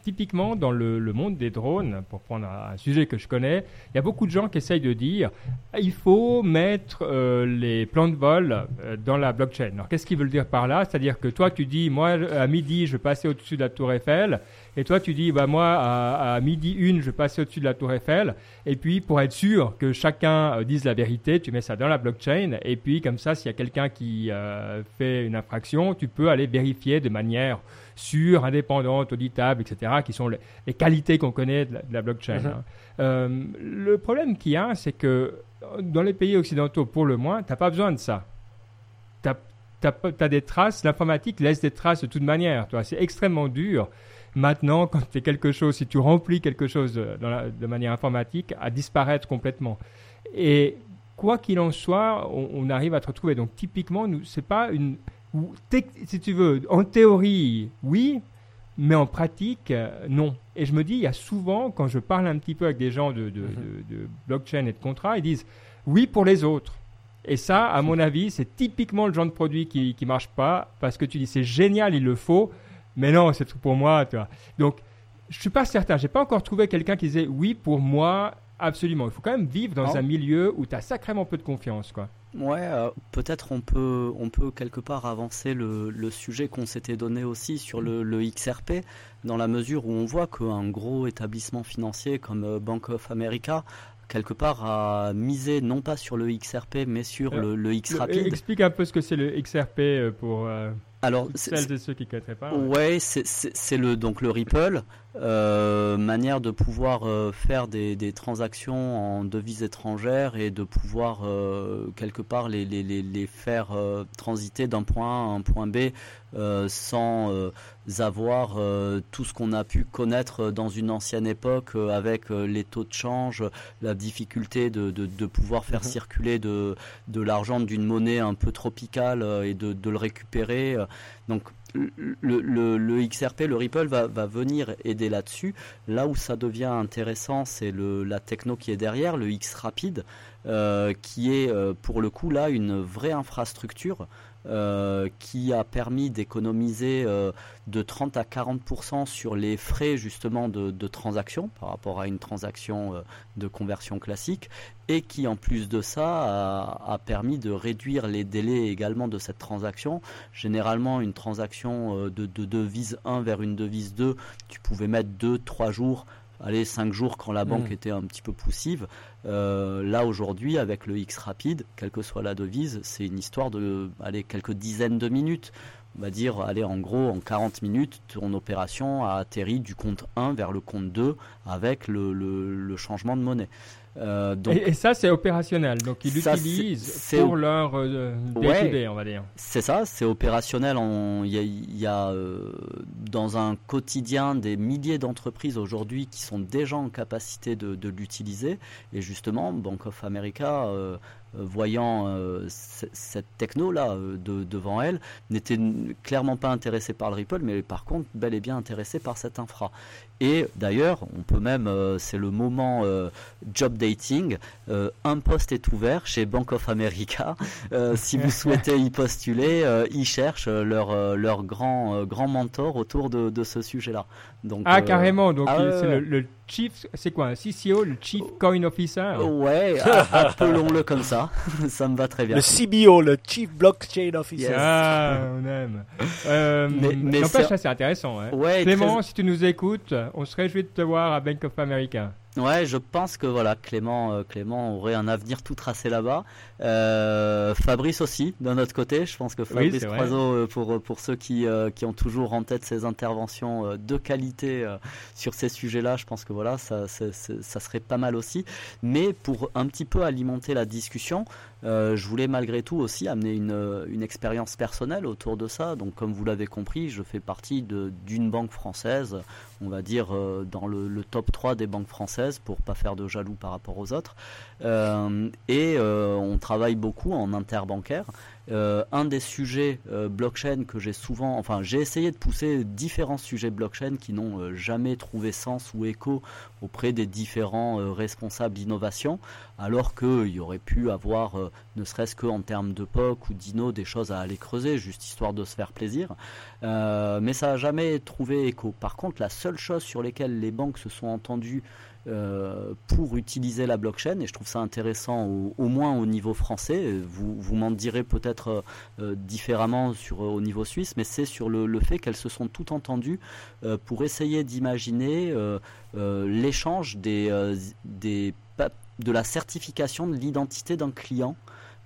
typiquement, dans le, le, monde des drones, pour prendre un sujet que je connais, il y a beaucoup de gens qui essayent de dire il faut mettre euh, les plans de vol euh, dans la blockchain. Alors, qu'est-ce qu'ils veulent dire par là? C'est-à-dire que toi, tu dis, moi, à midi, je vais passer au-dessus de la tour Eiffel. Et toi, tu dis, bah, moi, à, midi une, je vais passer au-dessus de la tour Eiffel. Et puis, pour être sûr que chacun euh, dise la vérité, tu mets ça dans la blockchain. Et puis, comme ça, s'il y a quelqu'un qui fait une infraction, tu peux aller vérifier de manière sûre, indépendante, auditable, etc., qui sont les, qualités qu'on connaît de la, blockchain. Mm-hmm. Hein. le problème qu'il y a, c'est que dans les pays occidentaux, pour le moins, tu n'as pas besoin de ça. Tu as, des traces, l'informatique laisse des traces de toute manière. C'est extrêmement dur. Maintenant, quand tu quelque chose, si tu remplis quelque chose de, manière informatique, à disparaître complètement. Et quoi qu'il en soit, on, arrive à te retrouver. Donc, typiquement, c'est pas une. Si tu veux, en théorie, oui, mais en pratique, euh, non. Et je me dis, il y a souvent, quand je parle un petit peu avec des gens de, de, mhm. blockchain et de contrats, ils disent oui pour les autres. Et ça, à mon avis, c'est typiquement le genre de produit qui ne marche pas parce que tu dis c'est génial, il le faut, mais non, c'est tout pour moi. Tu vois. Donc, je suis pas certain. J'ai pas encore trouvé quelqu'un qui disait oui pour moi, absolument. Il faut quand même vivre dans un milieu où tu as sacrément peu de confiance. quoi. Ouais, euh, peut-être on peut, on peut quelque part avancer le, le sujet qu'on s'était donné aussi sur le, le, XRP, dans la mesure où on voit qu'un gros établissement financier comme euh, Bank of America quelque part a misé non pas sur le XRP mais sur le, le X rapide. Explique un peu ce que c'est le XRP euh, pour. Alors, celles et ceux qui ne pas. Ouais, c'est le donc le Ripple, euh, manière de pouvoir euh, faire des, des, transactions en devises étrangères et de pouvoir euh, quelque part les, les, les, les faire transiter d'un point à un point B sans avoir tout ce qu'on a pu connaître dans une ancienne époque avec les taux de change, la difficulté de, de, de pouvoir faire mhm. circuler de, de l'argent d'une monnaie un peu tropicale et de, de le récupérer. Donc le, le, XRP, le Ripple va, va venir aider là-dessus. Là où ça devient intéressant, c'est la techno qui est derrière, le X Rapide, euh, qui est euh, pour le coup là une vraie infrastructure euh, qui a permis d'économiser euh, de 30 à 40% sur les frais justement de, transaction par rapport à une transaction euh, de conversion classique et qui en plus de ça a, permis de réduire les délais également de cette transaction. Généralement une transaction de, de devise 1 vers une devise 2, tu pouvais mettre 2-3 jours allez, 5 jours quand la banque mm. était un petit peu poussive. Euh, là aujourd'hui, avec le X rapide, quelle que soit la devise, c'est une histoire de allez, quelques dizaines de minutes. on va dire, allez, en gros, en 40 minutes, ton opération a atterri du compte 1 vers le compte 2 avec le changement de monnaie. Euh, et, ça, c'est opérationnel. Donc, ils l'utilisent pour leur euh, on va dire. C'est ça, c'est opérationnel. Il y a, euh, dans un quotidien des milliers d'entreprises aujourd'hui qui sont déjà en capacité de, de l'utiliser. Et justement, Bank of America euh, voyant euh, cette techno-là euh, devant elle, n'était clairement pas intéressé par le Ripple, mais par contre bel et bien intéressé par cette infra. Et d'ailleurs, on peut même, c'est le moment job dating, un poste est ouvert chez Bank of America. si vous souhaitez y postuler, ils cherchent leur, leur grand, grand mentor autour de, de ce sujet-là. Donc, ah, carrément, donc ah, c'est le Chief, c'est quoi un CCO, le Chief Coin Officer? Ouais, appelons-le comme ça. ça me va très bien. Le CBO, le Chief Blockchain Officer. Ah, on aime. Euh, mais, mais n'empêche, ça c'est intéressant. Hein. Ouais, Clément, si tu nous écoutes, on se réjouit de te voir à Bank of America. Ouais, je pense que voilà, Clément, euh, Clément aurait un avenir tout tracé là-bas. Euh, Fabrice aussi, d'un autre côté. Je pense que Fabrice oui, euh, pour pour ceux qui qui ont toujours en tête ses interventions de qualité sur ces sujets-là, je pense que voilà, ça, ça, ça serait pas mal aussi. Mais pour un petit peu alimenter la discussion, euh, je voulais malgré tout aussi amener une, une expérience personnelle autour de ça. Donc, comme vous l'avez compris, je fais partie d'une banque française, on va dire euh, dans le, le, top 3 des banques françaises, pour pas faire de jaloux par rapport aux autres. Euh, et on travaille beaucoup en interbancaire. Euh, un des sujets euh, blockchain que j'ai souvent, enfin j'ai essayé de pousser différents sujets blockchain qui n'ont euh, jamais trouvé sens ou écho auprès des différents responsables d'innovation, alors qu'il y aurait pu avoir, ne serait-ce qu'en termes de POC ou d'INO, des choses à aller creuser, juste histoire de se faire plaisir. mais ça n'a jamais trouvé écho. Par contre, la seule chose sur laquelle les banques se sont entendues euh, pour utiliser la blockchain et je trouve ça intéressant au, moins au niveau français. Vous, vous m'en direz peut-être euh, différemment sur, au niveau suisse, mais c'est sur le, fait qu'elles se sont toutes entendues euh, pour essayer d'imaginer l'échange des, de la certification de l'identité d'un client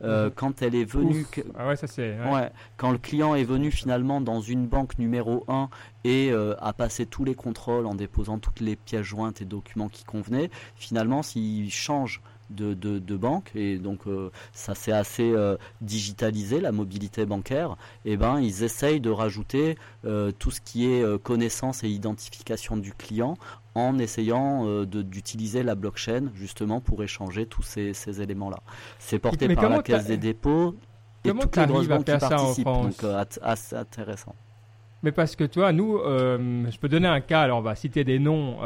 euh, quand elle est venue. Ah ouais, ça c'est. Ouais. quand le client est venu finalement dans une banque numéro 1 et euh, a passé tous les contrôles en déposant toutes les pièces jointes et documents qui convenaient, finalement, s'il change de, de, banque et donc euh, ça s'est assez digitalisé la mobilité bancaire et eh ben ils essayent de rajouter tout ce qui est connaissance et identification du client en essayant euh, d'utiliser la blockchain justement pour échanger tous ces, ces éléments-là. C'est porté par la Caisse des dépôts et toutes les grosses banques qui participent, donc euh, assez intéressant. Mais parce que toi, nous, euh, je peux donner un cas, alors on va citer des noms,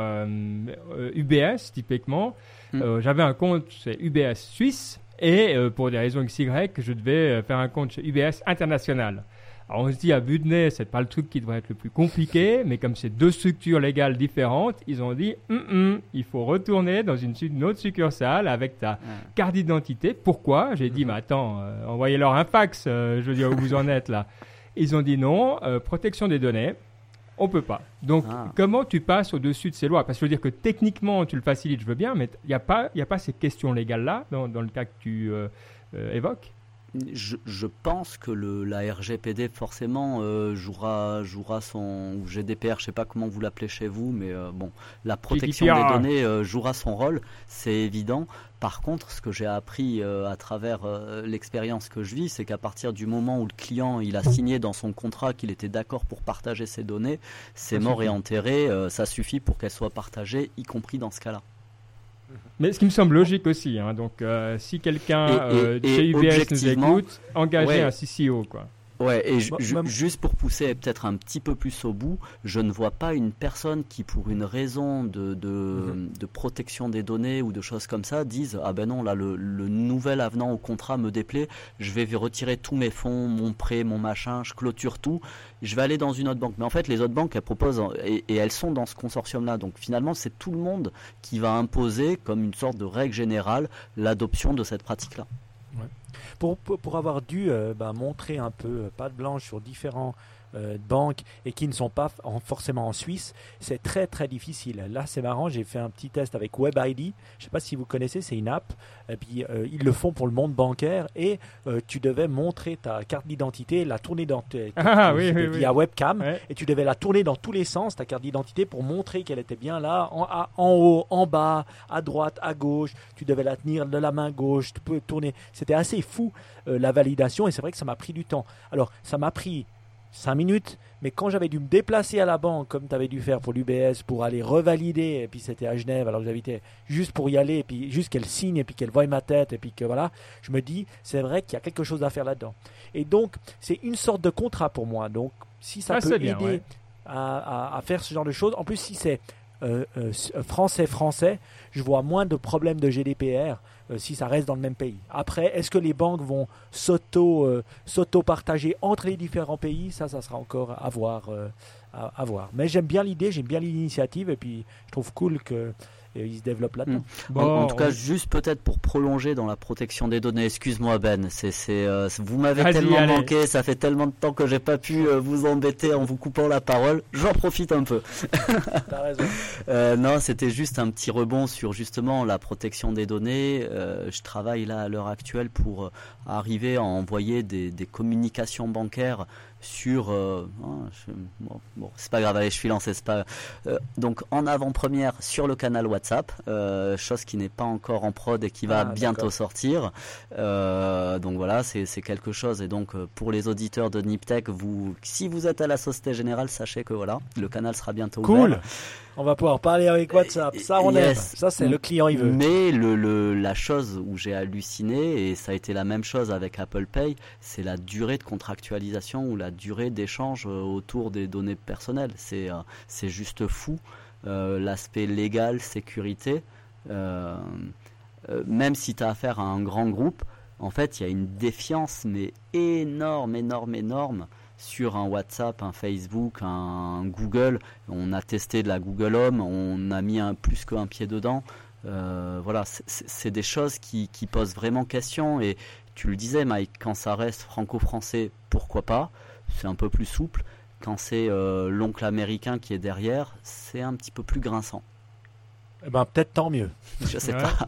UBS typiquement, hmm. j'avais un compte chez UBS Suisse, et pour des raisons XY, je devais faire un compte chez UBS International. Alors on se dit à but de nez, c'est pas le truc qui devrait être le plus compliqué, mais comme c'est deux structures légales différentes, ils ont dit hum, hum, il faut retourner dans une, autre succursale avec ta carte d'identité. Pourquoi? J'ai dit mais attends, euh, envoyez-leur un fax, euh, je veux dire où vous en êtes là. Ils ont dit non, euh, protection des données. On peut pas. Donc, ah. comment tu passes au-dessus de ces lois? Parce que je veux dire que techniquement, tu le facilites, je veux bien, mais il n'y a, pas, a pas ces questions légales-là dans, dans, le cas que tu évoques je, je, pense que le, la RGPD forcément euh, jouera, jouera son ou GDPR, je sais pas comment vous l'appelez chez vous, mais euh, bon, la protection des données euh, jouera son rôle, c'est évident. Par contre, ce que j'ai appris à travers l'expérience que je vis, c'est qu'à partir du moment où le client il a signé dans son contrat qu'il était d'accord pour partager ses données, c'est mort et enterré, ça suffit pour qu'elles soient partagées, y compris dans ce cas-là. Mais ce qui me semble logique aussi. Hein. donc, euh, si quelqu'un euh, chez UBS nous écoute, engagez un CCO. Quoi. Ouais, et juste pour pousser peut-être un petit peu plus au bout, je ne vois pas une personne qui, pour une raison de, de, mhm. de protection des données ou de choses comme ça, dise Ah ben non, là, le, le, nouvel avenant au contrat me déplaît, je vais retirer tous mes fonds, mon prêt, mon machin, je clôture tout, je vais aller dans une autre banque. Mais en fait, les autres banques, elles proposent, et, et elles sont dans ce consortium-là. Donc finalement, c'est tout le monde qui va imposer, comme une sorte de règle générale, l'adoption de cette pratique-là. Pour, pour, avoir dû euh, bah, montrer un peu, euh, pas de blanche, sur différents de banques et qui ne sont pas forcément en Suisse, c'est très très difficile. Là, c'est marrant, j'ai fait un petit test avec WebID. Je ne sais pas si vous connaissez, c'est une app. Et puis ils le font pour le monde bancaire et tu devais montrer ta carte d'identité, la tourner dans tes, ah, oui, oui, via webcam et tu devais la tourner dans tous les sens ta carte d'identité pour montrer qu'elle était bien là, en, en haut, en bas, à droite, à gauche. Tu devais la tenir de la main gauche, tu peux tourner. C'était assez fou euh, la validation et c'est vrai que ça m'a pris du temps. Alors, ça m'a pris 5 minutes, mais quand j'avais dû me déplacer à la banque, comme tu avais dû faire pour l'UBS, pour aller revalider, et puis c'était à Genève, alors j'habitais juste pour y aller, et puis juste qu'elle signe, et puis qu'elle voie ma tête, et puis que voilà, je me dis, c'est vrai qu'il y a quelque chose à faire là-dedans. Et donc, c'est une sorte de contrat pour moi. Donc, si ça ah, peut aider à, à, faire ce genre de choses, en plus, si c'est euh, euh, français-français, je vois moins de problèmes de GDPR euh, si ça reste dans le même pays. Après, est-ce que les banques vont s'auto-partager entre les différents pays? Ça, ça sera encore à voir. à voir. Mais j'aime bien l'idée, j'aime bien l'initiative, et puis je trouve cool que et il se développe là-dedans. Hmm. en, tout cas, juste peut-être pour prolonger dans la protection des données, excuse-moi Ben, c'est, c'est, euh, vous m'avez tellement manqué, ça fait tellement de temps que j'ai pas pu euh, vous embêter en vous coupant la parole, j'en profite un peu. T'as raison. euh, non, c'était juste un petit rebond sur justement la protection des données. Euh, je travaille là à l'heure actuelle pour arriver à envoyer des, des communications bancaires sur euh, hein, bon, c'est pas grave allez je suis lancé c'est pas euh, donc en avant-première sur le canal WhatsApp euh, chose qui n'est pas encore en prod et qui va ah, bientôt sortir. Donc voilà c'est quelque chose. Et donc pour les auditeurs de Niptech vous si vous êtes à la Société Générale sachez que voilà le canal sera bientôt cool on va pouvoir parler avec WhatsApp. Ça, on aime. Ça, c'est le client, il veut. Mais le, la chose où j'ai halluciné, et ça a été la même chose avec Apple Pay, c'est la durée de contractualisation ou la durée d'échange euh, autour des données personnelles. C'est euh, c'est juste fou. Euh, l'aspect légal, sécurité, même si tu as affaire à un grand groupe, en fait, il y a une défiance, mais énorme, énorme, énorme sur un WhatsApp, un Facebook, un Google. On a testé de la Google Home, on a mis un, plus qu'un pied dedans. Euh, voilà, c'est des choses qui, posent vraiment question. Et tu le disais, Mike, quand ça reste franco-français, pourquoi pas? C'est un peu plus souple. Quand c'est euh, l'oncle américain qui est derrière, c'est un petit peu plus grinçant. Eh ben, peut-être tant mieux. Je sais pas.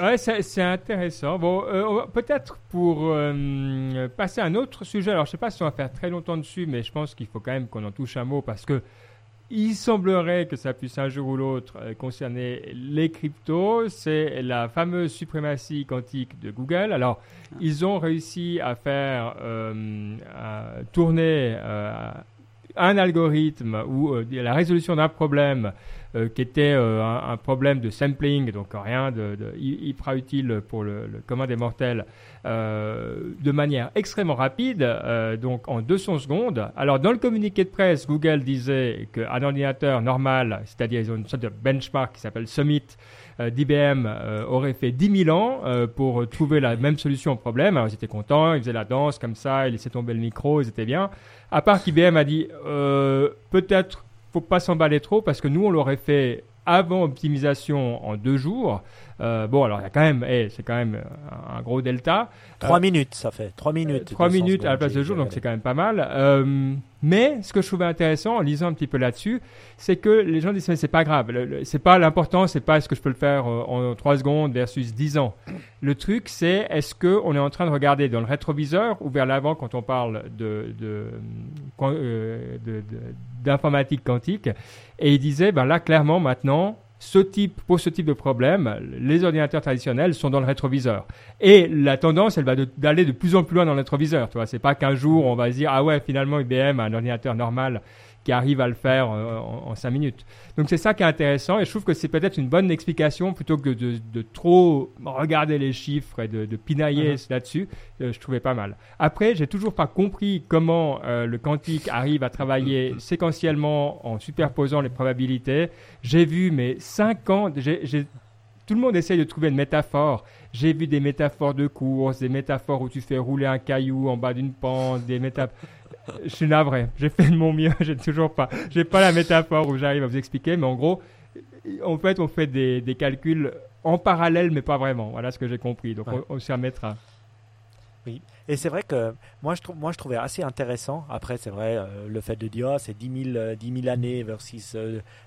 Ouais, c'est intéressant. Bon, euh, peut-être pour euh, passer à un autre sujet. Alors, je sais pas si on va faire très longtemps dessus, mais je pense qu'il faut quand même qu'on en touche un mot parce que il semblerait que ça puisse un jour ou l'autre euh, concerner les cryptos. C'est la fameuse suprématie quantique de Google. Alors, ils ont réussi à faire à tourner un algorithme ou la résolution d'un problème euh, qui était euh, un, problème de sampling, donc rien de, de hyper utile pour le, le commun des mortels, euh, de manière extrêmement rapide, donc en 200 secondes. Alors dans le communiqué de presse, Google disait qu'un ordinateur normal, c'est-à-dire ils ont une sorte de benchmark qui s'appelle Summit, d'IBM aurait fait 10 000 ans pour trouver la même solution au problème. Alors ils étaient contents, ils faisaient la danse comme ça, ils laissaient tomber le micro, ils étaient bien. À part qu'IBM a dit peut-être faut pas s'emballer trop parce que nous, on l'aurait fait avant optimisation en deux jours. Euh, bon, alors il y a quand même, c'est quand même un, gros delta. Trois euh, minutes, ça fait. Trois minutes. Trois minutes à la place de jour, donc c'est quand même pas mal. Euh, mais ce que je trouvais intéressant en lisant un petit peu là-dessus, c'est que les gens disent c'est pas grave, c'est pas l'important, c'est pas est-ce que je peux le faire en trois secondes versus dix ans. Le truc, c'est est-ce que on est en train de regarder dans le rétroviseur ou vers l'avant quand on parle de, de, d'informatique quantique? Et il disait, ben là, clairement, maintenant, ce type, pour ce type de problème, les ordinateurs traditionnels sont dans le rétroviseur. Et la tendance, elle va d'aller de, plus en plus loin dans le rétroviseur. Tu vois, c'est pas qu'un jour on va se dire ah ouais finalement IBM a un ordinateur normal qui arrive à le faire euh, en, cinq minutes. Donc c'est ça qui est intéressant et je trouve que c'est peut-être une bonne explication plutôt que de, de, trop regarder les chiffres et de, de pinailler uh-huh. là-dessus. Euh, je trouvais pas mal. Après, j'ai toujours pas compris comment euh, le quantique arrive à travailler séquentiellement en superposant les probabilités. J'ai vu mais cinq ans, tout le monde essaye de trouver une métaphore. J'ai vu des métaphores de course, des métaphores où tu fais rouler un caillou en bas d'une pente, des métaphores je suis navré. J'ai fait de mon mieux. J'ai toujours pas. J'ai pas la métaphore où j'arrive à vous expliquer, mais en gros, en fait, on fait des, des calculs en parallèle, mais pas vraiment. Voilà ce que j'ai compris. Donc, on, s'y remettra. Oui. Et c'est vrai que moi je, trouve, moi, je trouvais assez intéressant. Après, c'est vrai, euh, le fait de dire oh, c'est 10 000, 10 000 années versus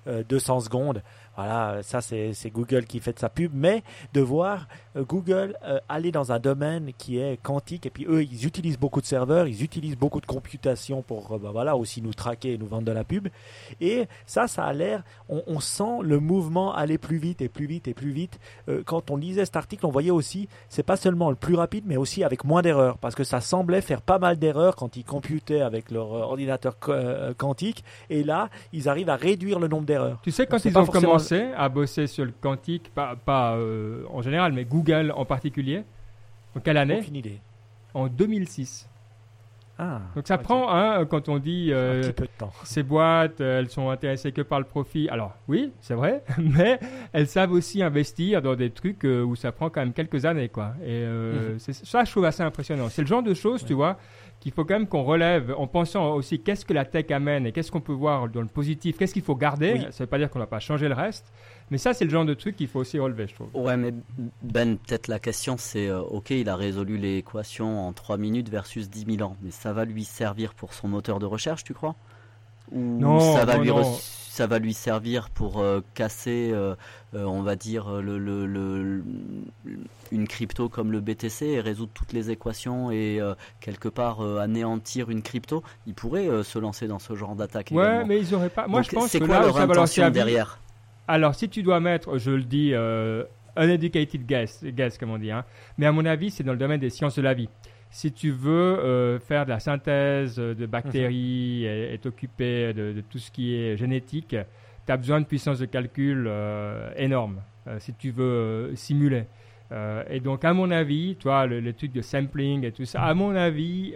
200 secondes. Voilà, ça c'est Google qui fait de sa pub, mais de voir euh, Google euh, aller dans un domaine qui est quantique, et puis eux, ils utilisent beaucoup de serveurs, ils utilisent beaucoup de computation pour euh, bah, voilà, aussi nous traquer et nous vendre de la pub. Et ça, ça a l'air, on, sent le mouvement aller plus vite et plus vite et plus vite. quand on lisait cet article, on voyait aussi, c'est pas seulement le plus rapide, mais aussi avec moins d'erreurs, parce que ça semblait faire pas mal d'erreurs quand ils computaient avec leur ordinateur quantique, et là, ils arrivent à réduire le nombre d'erreurs. Tu sais, quand ils ont commencé à bosser sur le quantique, pas, pas euh, en général, mais Google en particulier En quelle année? Aucune idée. En 2006. Ah, Donc ça prend, hein, quand on dit euh, peu de temps. ces boîtes, euh, elles sont intéressées que par le profit. Alors oui, c'est vrai, mais elles savent aussi investir dans des trucs où ça prend quand même quelques années, quoi. Et mhm. ça, je trouve assez impressionnant. C'est le genre de choses, tu vois, qu'il faut quand même qu'on relève en pensant aussi qu'est-ce que la tech amène et qu'est-ce qu'on peut voir dans le positif, qu'est-ce qu'il faut garder. Ça ne veut pas dire qu'on ne va pas changer le reste, mais ça, c'est le genre de truc qu'il faut aussi relever, je trouve. Ouais, mais Ben, peut-être la question, c'est euh, ok, il a résolu l'équation en 3 minutes versus 10 000 ans, mais ça va lui servir pour son moteur de recherche, tu crois? Ou non, ça va lui ça va lui servir pour euh, casser, euh, on va dire, le, une crypto comme le BTC et résoudre toutes les équations et quelque part anéantir une crypto? Il pourrait se lancer dans ce genre d'attaque. Ouais, mais ils auraient pas. Moi, je pense que quoi là, leur ça derrière? Alors, si tu dois mettre, je le dis, uneducated guess, guess comme on dit, hein, mais à mon avis, c'est dans le domaine des sciences de la vie si tu veux euh, faire de la synthèse de bactéries mhm. et, t'occuper de, tout ce qui est génétique, tu as besoin de puissance de calcul euh, énorme euh, si tu veux simuler. Et donc, à mon avis, toi, le, de sampling et tout ça, à mon avis,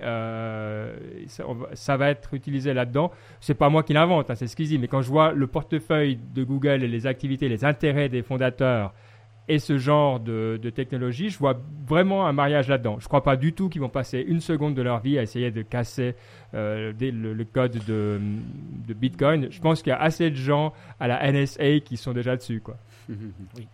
ça, va être utilisé là-dedans. C'est pas moi qui l'invente, hein, c'est ce qu'ils disent, mais quand je vois le portefeuille de Google et les activités, les intérêts des fondateurs, et ce genre de, technologie, je vois vraiment un mariage là-dedans. Je ne crois pas du tout qu'ils vont passer une seconde de leur vie à essayer de casser euh, le, code de, Bitcoin. Je pense qu'il y a assez de gens à la NSA qui sont déjà dessus. Quoi. oui.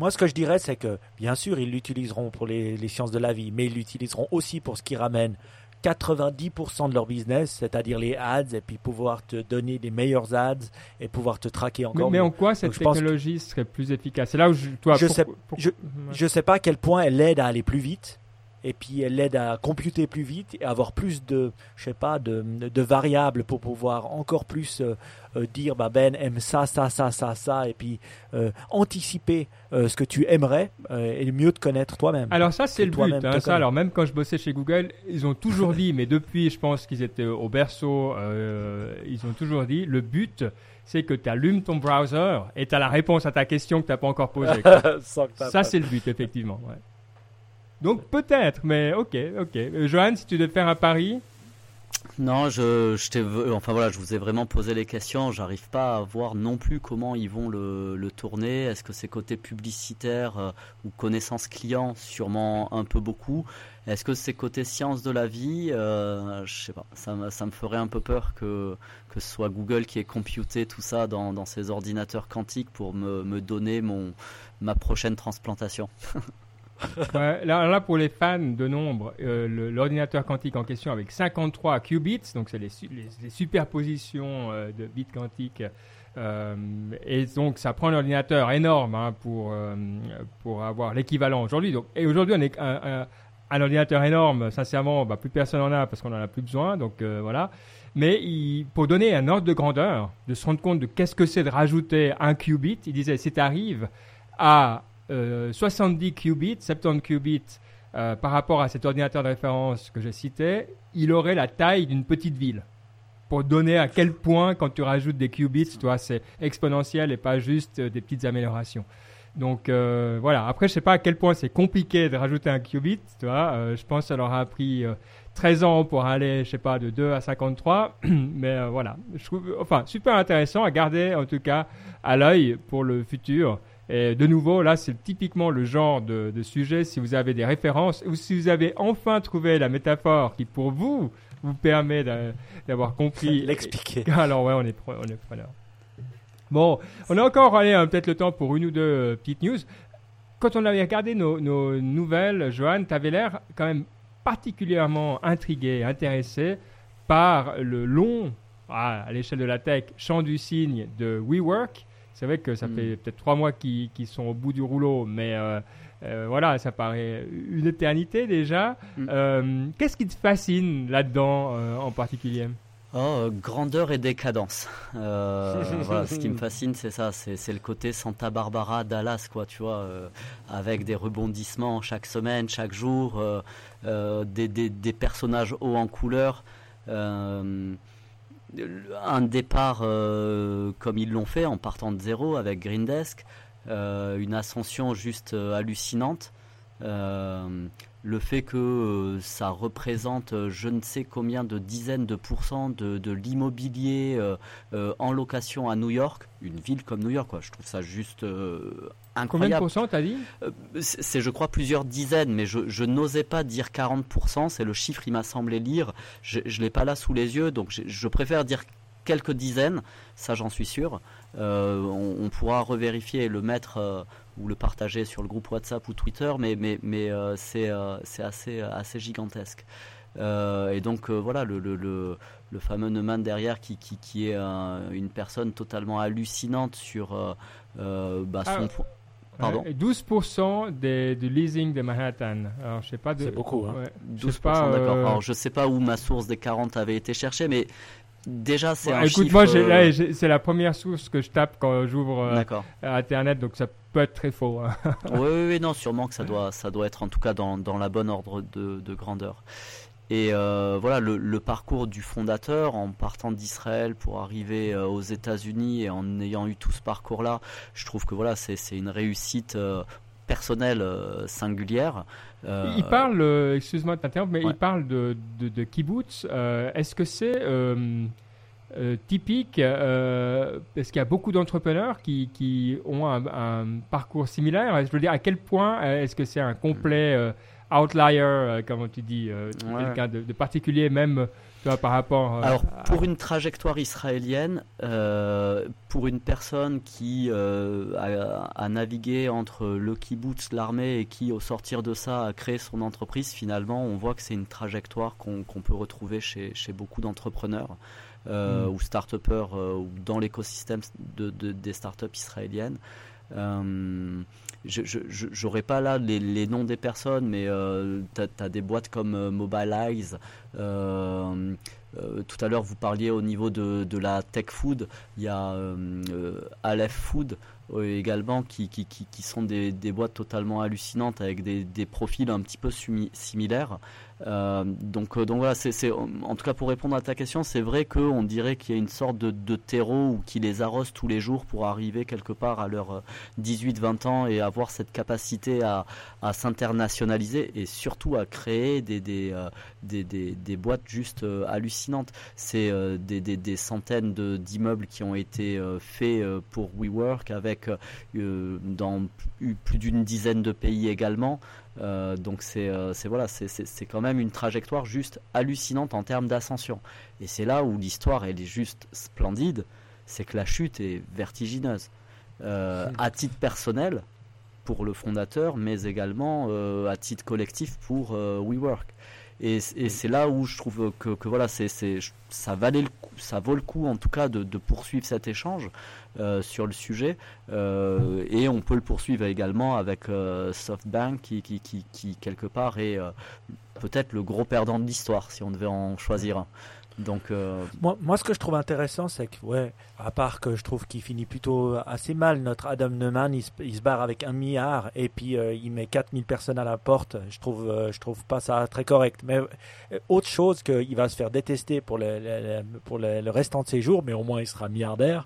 Moi, ce que je dirais, c'est que, bien sûr, ils l'utiliseront pour les, les, sciences de la vie, mais ils l'utiliseront aussi pour ce qui ramène 90% de leur business, c'est-à-dire les ads, et puis pouvoir te donner des meilleurs ads et pouvoir te traquer encore. Mais, mais en quoi cette technologie serait plus efficace? C'est là où je, toi, je sais, je, sais pas à quel point elle aide à aller plus vite et puis elle aide à computer plus vite et avoir plus de, je sais pas, de, de variables pour pouvoir encore plus euh, euh, dire bah Ben aime ça, ça, ça, ça, ça, et puis euh, anticiper ce que tu aimerais et mieux te connaître toi-même. Alors ça c'est le but. Hein, ça, alors même quand je bossais chez Google, ils ont toujours dit, mais depuis je pense qu'ils étaient au berceau, ils ont toujours dit, le but c'est que tu allumes ton browser et tu as la réponse à ta question que tu n'as pas encore posée. ça c'est le but effectivement. Ouais. Donc peut-être, mais ok, ok. Euh, Johan, si tu devais faire un pari non, je, je enfin voilà, je vous ai vraiment posé les questions. J'arrive pas à voir non plus comment ils vont le, tourner. Est-ce que c'est côté publicitaire euh, ou connaissance client? Sûrement un peu beaucoup. Est-ce que c'est côté science de la vie? Euh, Je sais pas. Ça, ça, me ferait un peu peur que, que ce soit Google qui ait computé tout ça dans, dans ses ordinateurs quantiques pour me, me donner mon, ma prochaine transplantation. là, pour les fans de nombre, euh, l'ordinateur quantique en question avec 53 qubits, donc c'est les, superpositions euh, de bits quantiques. Euh, et donc ça prend un ordinateur énorme hein, pour, pour avoir l'équivalent aujourd'hui. Et aujourd'hui, on est un, un, ordinateur énorme, sincèrement, bah, plus personne en a parce qu'on en a plus besoin. Donc voilà. Mais pour donner un ordre de grandeur, de se rendre compte de qu'est-ce que c'est de rajouter un qubit, il disait si tu arrives à 70 euh, qubits, 70 qubits euh, par rapport à cet ordinateur de référence que j'ai cité, il aurait la taille d'une petite ville. Pour donner à quel point, quand tu rajoutes des qubits, toi, c'est exponentiel et pas juste euh, des petites améliorations. Donc voilà. Après, je sais pas à quel point c'est compliqué de rajouter un qubit. Tu je pense que ça leur a pris 13 ans pour aller, je sais pas, de 2 à 53. Mais voilà. Je trouve, enfin, super intéressant à garder en tout cas à l'œil pour le futur. Et de nouveau, là, c'est typiquement le genre de, sujet, si vous avez des références ou si vous avez enfin trouvé la métaphore qui, pour vous, vous permet d'avoir compris. L'expliquer. Alors, ouais, on est, on est preneur. Bon, on a encore allé hein, peut-être le temps pour une ou deux euh, petites news. Quand on avait regardé nos, nos nouvelles, Johan, tu avais l'air quand même particulièrement intrigué, intéressé par le long, ah, à l'échelle de la tech, champ du signe de WeWork. C'est vrai que ça hmm. fait peut-être trois mois qu'ils sont au bout du rouleau, mais euh, euh, voilà, ça paraît une éternité déjà. Hmm. Euh, qu'est-ce qui te fascine là-dedans en particulier? Oh, grandeur et décadence. ce qui me fascine, c'est ça, c'est le côté Santa Barbara Dallas, quoi, tu vois, avec des rebondissements chaque semaine, chaque jour, des, des, personnages hauts en couleur. Euh, un départ euh, comme ils l'ont fait en partant de zéro avec Green Desk, euh, une ascension juste hallucinante le fait que euh, ça représente euh, je ne sais combien de dizaines de pourcents de, l'immobilier euh, en location à New York, une ville comme New York, quoi. je trouve ça juste incroyable. Combien de pourcents t'as dit? C'est je crois plusieurs dizaines, mais je, n'osais pas dire 40%, c'est le chiffre il m'a semblé lire, je ne l'ai pas là sous les yeux, donc je, préfère dire quelques dizaines, ça j'en suis sûr. on, on, pourra revérifier et le mettre ou le partager sur le groupe WhatsApp ou Twitter, mais, mais, mais euh, euh, c'est assez, assez gigantesque. Euh, et donc voilà, le, le, le, le, fameux Neumann derrière qui, qui, qui est une personne totalement hallucinante sur bah, son... Ah, Pardon 12% des, du leasing de Manhattan. Alors, je sais pas. C'est beaucoup. Hein. 12%, d'accord. Alors, je sais pas où ma source des 40 avait été cherchée, mais déjà, c'est un écoute, moi, c'est la première source que je tape quand j'ouvre Internet, donc ça peut être très faux. Hein. oui, oui, non, sûrement que ça doit, ça doit être en tout cas dans, dans la bonne ordre de, de grandeur. Et euh, voilà le, le, parcours du fondateur en partant d'Israël pour arriver euh, aux États-Unis et en ayant eu tout ce parcours-là, je trouve que voilà c'est une réussite euh, personnelle singulière. Il parle, excuse-moi de t'interrompre, mais il parle de, de, de kibbutz. Est-ce que c'est euh, typique euh, parce qu'il y a beaucoup d'entrepreneurs qui, qui, ont un, parcours similaire. Je veux dire, à quel point euh, est-ce que c'est un complet outlier, comme tu dis, quelqu'un de, particulier même par rapport Alors, pour une trajectoire israélienne, pour une personne qui a, navigué entre le kibbutz, l'armée et qui, au sortir de ça, a créé son entreprise, finalement, on voit que c'est une trajectoire qu'on peut retrouver chez, chez beaucoup d'entrepreneurs. Euh, mm. ou start-upers euh, ou dans l'écosystème de, des start-up israéliennes. Euh, je n'aurai pas là les, noms des personnes, mais tu as, des boîtes comme Mobilize. tout à l'heure, vous parliez au niveau de, de, la tech food. Il y a Aleph Food également qui, qui, qui, qui sont des, des, boîtes totalement hallucinantes avec des, des profils un petit peu similaires. Euh, donc, euh, donc voilà, en tout cas pour répondre à ta question, c'est vrai qu'on dirait qu'il y a une sorte de, terreau ou qui les arrose tous les jours pour arriver quelque part à leurs 18-20 ans et avoir cette capacité à, à s'internationaliser et surtout à créer des, des, euh, des, des, des, boîtes juste hallucinantes. C'est des, des, des, centaines d'immeubles qui ont été faits pour WeWork avec dans plus d'une dizaine de pays également. Euh, donc euh, c'est voilà, c'est quand même une trajectoire juste hallucinante en termes d'ascension. Et c'est là où l'histoire elle est juste splendide, c'est que la chute est vertigineuse. Euh, à titre personnel pour le fondateur, mais également à titre collectif pour WeWork. Et, c'est là où je trouve que, voilà, c'est ça valait le coup, ça vaut le coup en tout cas de, de poursuivre cet échange euh, sur le sujet. Euh, et on peut le poursuivre également avec euh, SoftBank qui, qui, qui, qui, quelque part est peut-être le gros perdant de l'histoire si on devait en choisir un. Euh, moi, ce que je trouve intéressant, c'est que, à part que je trouve qu'il finit plutôt assez mal, notre Adam Neumann, il se, barre avec un milliard et puis euh, il met 4000 personnes à la porte. Je trouve, euh, je trouve pas ça très correct. Mais autre chose qu'il va se faire détester pour, le, pour le, restant de ses jours, mais au moins il sera milliardaire,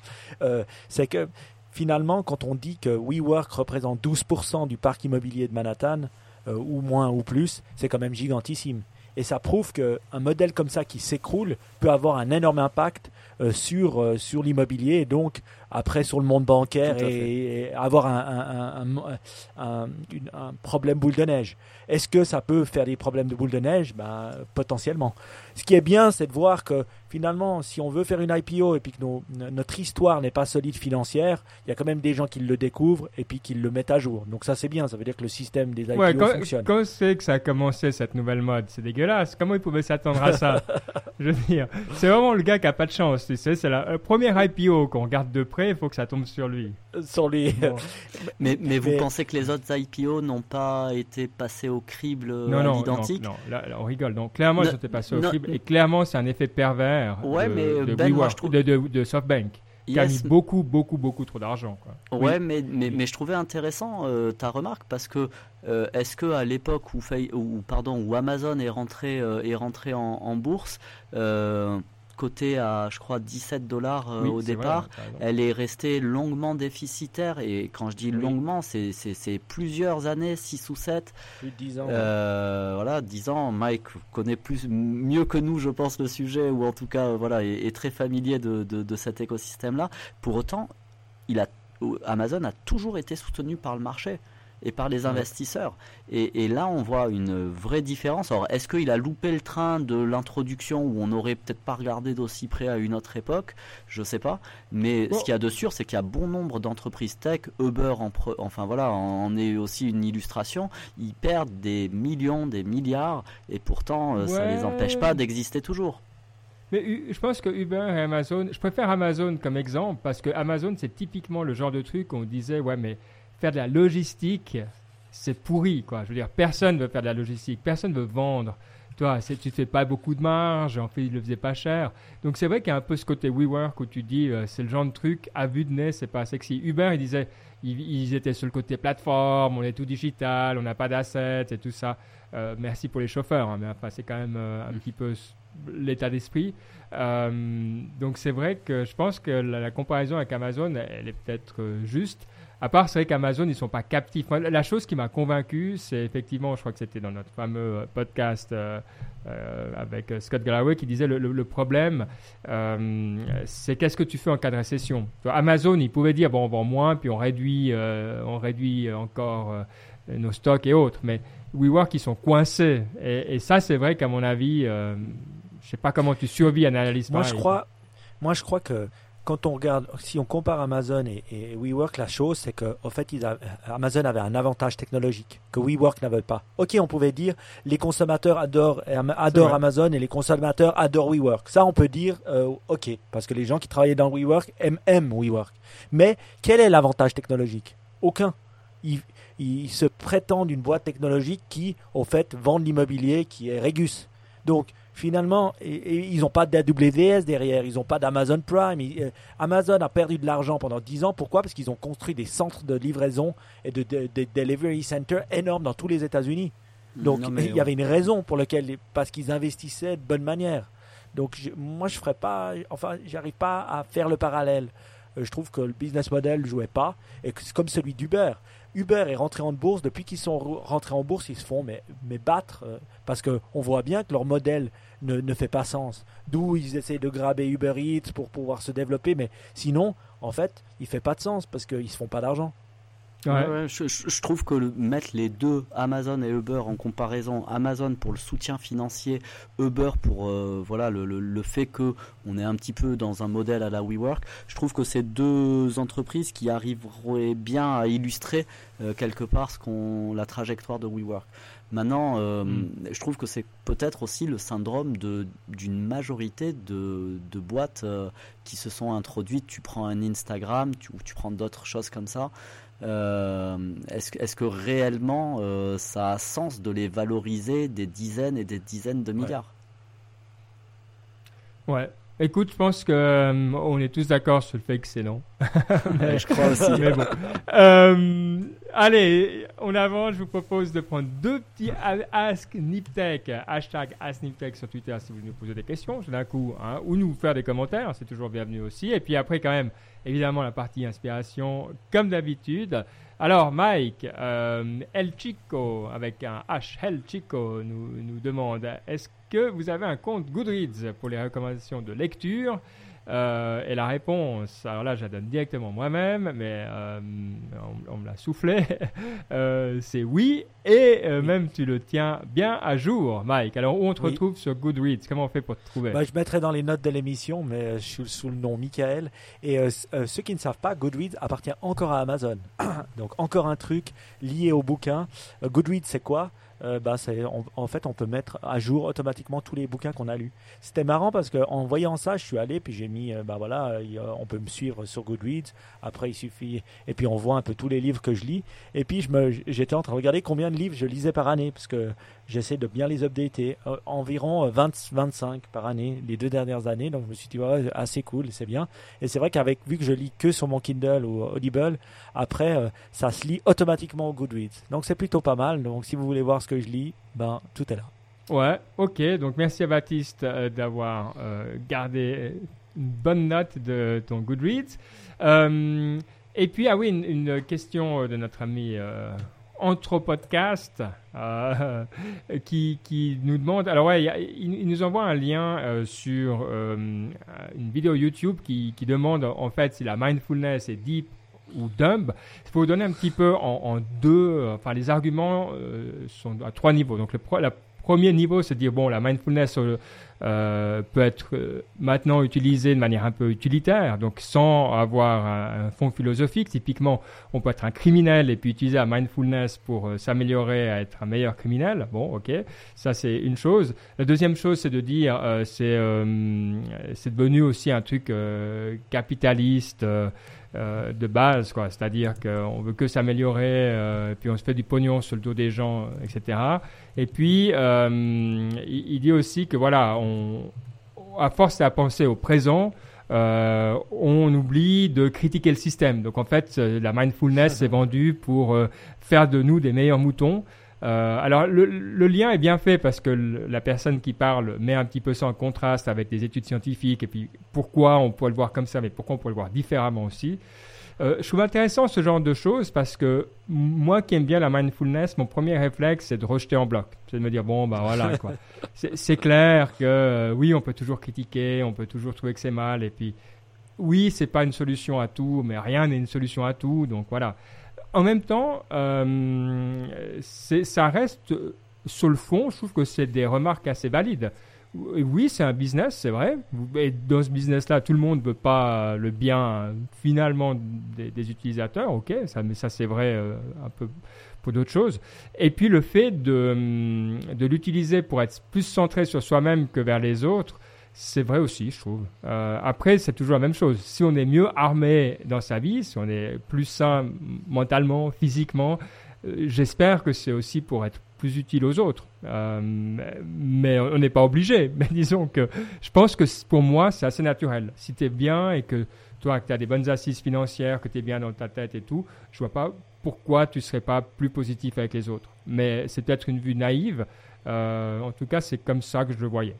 c'est que finalement, quand on dit que WeWork représente 12% du parc immobilier de Manhattan, ou moins ou plus, c'est quand même gigantissime. Et ça prouve qu'un modèle comme ça qui s'écroule peut avoir un énorme impact euh, sur, euh, sur l'immobilier et donc après sur le monde bancaire et, avoir un, un, problème boule de neige. Est-ce que ça peut faire des problèmes de boule de neige? Ben, Potentiellement. Ce qui est bien, c'est de voir que finalement, si on veut faire une IPO et puis que notre histoire n'est pas solide financière, il y a quand même des gens qui le découvrent et puis qui le mettent à jour. Donc ça, c'est bien. Ça veut dire que le système des IPO quand, fonctionne. Quand c'est que ça a commencé cette nouvelle mode? C'est dégueulasse. Comment ils pouvaient s'attendre à ça? Je veux dire, c'est vraiment le gars qui a pas de chance. Tu sais, c'est la première IPO qu'on regarde de près. Il faut que ça tombe sur lui. Sur lui. mais, mais, vous pensez que les autres IPO n'ont pas été passés au crible non, non, Non, non, là, on rigole. Donc clairement, ils étaient passés au crible et clairement, c'est un effet pervers ouais, de, mais de, ben, trouve... de, de, SoftBank qui a mis beaucoup, beaucoup, beaucoup trop d'argent. Ouais, mais, mais, mais, je trouvais intéressant euh, ta remarque parce que euh, est-ce que à l'époque où, où, pardon, où Amazon est rentré, euh, est rentré en, en bourse, côté à, je crois, 17 dollars euh, au départ. elle est restée longuement déficitaire. Et quand je dis longuement, c'est plusieurs années, 6 ou 7. Plus de 10 ans. Euh, voilà, 10 ans. Mike connaît plus, mieux que nous, je pense, le sujet, ou en tout cas, voilà, est, très familier de, de cet écosystème-là. Pour autant, il a, Amazon a toujours été soutenu par le marché et par les investisseurs. Et, là, on voit une vraie différence. Alors, est-ce qu'il a loupé le train de l'introduction où on n'aurait peut-être pas regardé d'aussi près à une autre époque? Je ne sais pas. Mais ce qu'il y a de sûr, c'est qu'il y a bon nombre d'entreprises tech, Uber, en enfin voilà, en est aussi une illustration. Ils perdent des millions, des milliards, et pourtant, euh, ça ne les empêche pas d'exister toujours. Mais je pense que Uber et Amazon, je préfère Amazon comme exemple parce que Amazon, c'est typiquement le genre de truc où on disait, ouais, mais faire de la logistique, c'est pourri, quoi. Je veux dire, personne veut faire de la logistique, personne veut vendre. Toi, tu fais pas beaucoup de marge, en fait, il le faisait pas cher. Donc c'est vrai qu'il y a un peu ce côté WeWork où tu dis, euh, c'est le genre de truc à vue de nez, c'est pas sexy. Uber, il disait, ils, étaient sur le côté plateforme, on est tout digital, on n'a pas d'assets et tout ça. Euh, merci pour les chauffeurs, hein, mais enfin, c'est quand même euh, un petit peu l'état d'esprit. donc c'est vrai que je pense que la, la comparaison avec Amazon, elle est peut-être juste. À part, c'est vrai qu'Amazon, ils sont pas captifs. la chose qui m'a convaincu, c'est effectivement, je crois que c'était dans notre fameux euh, podcast euh, euh, avec Scott Galloway qui disait le, problème, c'est qu'est-ce que tu fais en cas de récession? Amazon, il pouvait dire bon, on vend moins, puis on réduit, on réduit encore nos stocks et autres. Mais WeWork, ils sont coincés. Et, ça, c'est vrai qu'à mon avis, je sais pas comment tu survis à une analyse. Moi, je crois, moi, je crois que quand on regarde, si on compare Amazon et, WeWork, la chose, c'est que, fait, Amazon avait un avantage technologique que WeWork n'avait pas. Ok, on pouvait dire les consommateurs adorent, adorent Amazon et les consommateurs adorent WeWork. Ça, on peut dire, euh, ok, parce que les gens qui travaillaient dans WeWork aiment, aiment WeWork. Mais quel est l'avantage technologique? Aucun. Ils, se prétendent une boîte technologique qui, au fait, vend de l'immobilier qui est Regus. Donc, finalement, ils n'ont pas d'AWS derrière, ils n'ont pas d'Amazon Prime. Euh, Amazon a perdu de l'argent pendant 10 ans. Pourquoi? Parce qu'ils ont construit des centres de livraison et de, delivery center énormes dans tous les États-Unis. Donc il y avait une raison pour laquelle, parce qu'ils investissaient de bonne manière. Donc moi je ferais pas, enfin j'arrive pas à faire le parallèle. Euh, je trouve que le business model ne jouait pas et que c'est comme celui d'Uber. Uber est rentré en bourse, depuis qu'ils sont rentrés en bourse, ils se font mais, battre euh, parce qu'on voit bien que leur modèle ne, ne fait pas sens. D'où ils essaient de graber Uber Eats pour pouvoir se développer, mais sinon, en fait, il fait pas de sens parce qu'ils se font pas d'argent je, trouve que mettre les deux, Amazon et Uber, en comparaison, Amazon pour le soutien financier, Uber pour euh, voilà le, le, fait que on est un petit peu dans un modèle à la WeWork, je trouve que c'est deux entreprises qui arriveraient bien à illustrer euh, quelque part ce qu'on la trajectoire de WeWork. Maintenant, euh, mm. je trouve que c'est peut-être aussi le syndrome d'une majorité de, de boîtes qui se sont introduites. Tu prends un Instagram ou tu prends d'autres choses comme ça. Euh, est-ce, que réellement euh, ça a sens de les valoriser des dizaines et des dizaines de milliards Ouais. Écoute, je pense que euh, on est tous d'accord sur le fait que c'est non. je crois aussi. Mais bon. Allez, on avance. Je vous propose de prendre deux petits Ask Niptech, hashtag Ask Niptech sur Twitter si vous nous posez des questions d'un coup, hein, ou nous faire des commentaires, c'est toujours bienvenu aussi. Et puis après, quand même, évidemment la partie inspiration comme d'habitude. Alors Mike, euh, El Chico avec un H, El Chico nous, nous demande est-ce que vous avez un compte Goodreads pour les recommandations de lecture? Et la réponse, alors là, je la donne directement moi-même, mais on, me l'a soufflé, c'est oui. Et même tu le tiens bien à jour, Mike. Alors où on te retrouve sur Goodreads? Comment on fait pour te trouver? Bah, Je mettrai dans les notes de l'émission, mais je suis sous le nom Michael. Et ceux qui ne savent pas, Goodreads appartient encore à Amazon. Donc encore un truc lié au bouquin. Goodreads, c'est quoi? Euh, bah, en fait, on peut mettre à jour automatiquement tous les bouquins qu'on a lus. C'était marrant parce qu'en voyant ça, je suis allé, puis j'ai mis, euh, bah voilà, on peut me suivre sur Goodreads. Après, il suffit, et puis on voit un peu tous les livres que je lis. Et puis, j'étais en train de regarder combien de livres je lisais par année, parce que j'essaie de bien les updater. Euh, environ 20, 25 par année, les deux dernières années. Donc, je me suis dit, ouais, assez cool, c'est bien. Et c'est vrai qu'avec, vu que je lis que sur mon Kindle ou Audible, après, ça se lit automatiquement au Goodreads. Donc, c'est plutôt pas mal. Donc, si vous voulez voir ce que je lis, ben, tout est là. Ouais, ok. Donc merci à Baptiste euh, d'avoir euh, gardé une bonne note de ton Goodreads. Euh, et puis, ah oui, une, question de notre ami Anthropodcast qui, qui, nous demande. Alors, ouais, il, nous envoie un lien sur une vidéo YouTube qui, demande en fait si la mindfulness est deep ou dumb. Il faut vous donner un petit peu en, deux, enfin les arguments euh, sont à trois niveaux. Donc le premier niveau, c'est de dire bon, la mindfulness euh, peut être euh, maintenant utilisé de manière un peu utilitaire, donc sans avoir un, fond philosophique. Typiquement, on peut être un criminel et puis utiliser la mindfulness pour euh, s'améliorer à être un meilleur criminel. Bon, ok, ça c'est une chose. La deuxième chose, c'est de dire c'est devenu aussi un truc capitaliste. De base, quoi. C'est-à-dire qu'on veut que s'améliorer, et puis on se fait du pognon sur le dos des gens, etc. Et puis, il, il, dit aussi que voilà, à force à penser au présent, euh, on oublie de critiquer le système. Donc en fait, euh, la mindfulness est vendue pour euh, faire de nous des meilleurs moutons. Alors le, lien est bien fait parce que la personne qui parle met un petit peu ça en contraste avec des études scientifiques et puis pourquoi on peut le voir comme ça, mais pourquoi on peut le voir différemment aussi. Euh, je trouve intéressant ce genre de choses parce que moi qui aime bien la mindfulness, mon premier réflexe c'est de rejeter en bloc. C'est de me dire bon bah voilà quoi. c'est clair que euh, oui on peut toujours critiquer, on peut toujours trouver que c'est mal et puis oui c'est pas une solution à tout, mais rien n'est une solution à tout donc voilà. En même temps, euh, ça reste sur le fond, je trouve que c'est des remarques assez valides oui, c'est un business, c'est vrai. Et dans ce business-là, tout le monde ne veut pas le bien finalement des, utilisateurs, ok, ça, mais ça c'est vrai euh, un peu pour d'autres choses. Et puis le fait de, de l'utiliser pour être plus centré sur soi-même que vers les autres, c'est vrai aussi, je trouve. Euh, après, c'est toujours la même chose. Si on est mieux armé dans sa vie, si on est plus sain mentalement, physiquement, euh, j'espère que c'est aussi pour être plus utile aux autres. Euh, mais on n'est pas obligé. Mais disons que je pense que pour moi, c'est assez naturel. Si tu es bien et que toi, tu as des bonnes assises financières, que tu es bien dans ta tête et tout, je vois pas pourquoi tu serais pas plus positif avec les autres. Mais c'est peut-être une vue naïve. En tout cas, c'est comme ça que je le voyais.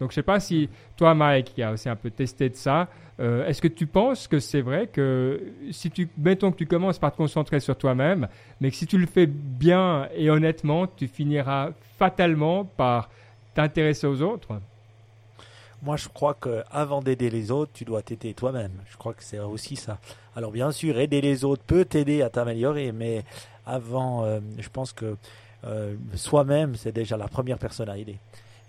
Donc, je sais pas si toi, Mike, qui a aussi un peu testé de ça, euh, est-ce que tu penses que c'est vrai que si tu, mettons que tu commences par te concentrer sur toi-même, mais que si tu le fais bien et honnêtement, tu finiras fatalement par t'intéresser aux autres? Moi, je crois que avant d'aider les autres, tu dois t'aider toi-même. Je crois que c'est aussi ça. Alors, bien sûr, aider les autres peut t'aider à t'améliorer, mais avant, euh, je pense que euh, soi-même, c'est déjà la première personne à aider.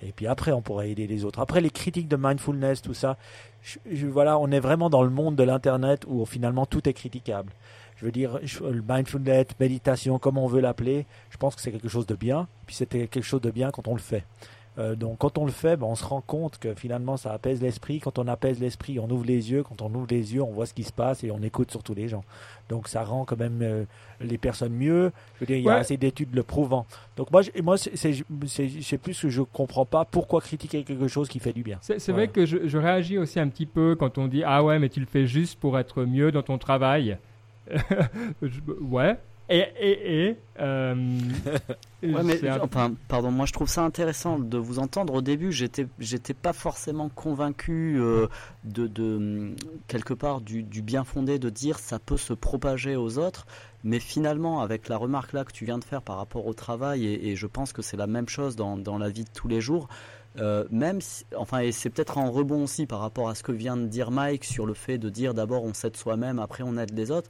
Et puis après, on pourrait aider les autres. Après, les critiques de mindfulness, tout ça, je, voilà, on est vraiment dans le monde de l'Internet où finalement tout est critiquable. Je veux dire, le mindfulness, méditation, comme on veut l'appeler, je pense que c'est quelque chose de bien. Puis c'était quelque chose de bien quand on le fait. Euh, donc quand on le fait, ben, on se rend compte que finalement ça apaise l'esprit. Quand on apaise l'esprit, on ouvre les yeux. Quand on ouvre les yeux, on voit ce qui se passe et on écoute surtout les gens. Donc ça rend quand même euh, les personnes mieux. Je veux dire, il y a assez d'études le prouvant. Donc moi, moi c'est plus que je comprends pas pourquoi critiquer quelque chose qui fait du bien. C'est vrai que je, je, réagis aussi un petit peu quand on dit ah ouais mais tu le fais juste pour être mieux dans ton travail. ouais, et, et, et euh, enfin, pardon, moi je trouve ça intéressant de vous entendre. Au début, j'étais, j'étais pas forcément convaincu euh, de, de, quelque part du, du, bien fondé de dire ça peut se propager aux autres, mais finalement, avec la remarque là que tu viens de faire par rapport au travail, et, et je pense que c'est la même chose dans, dans la vie de tous les jours, euh, même enfin, et c'est peut-être en rebond aussi par rapport à ce que vient de dire Mike sur le fait de dire d'abord on s'aide soi-même, après on aide les autres.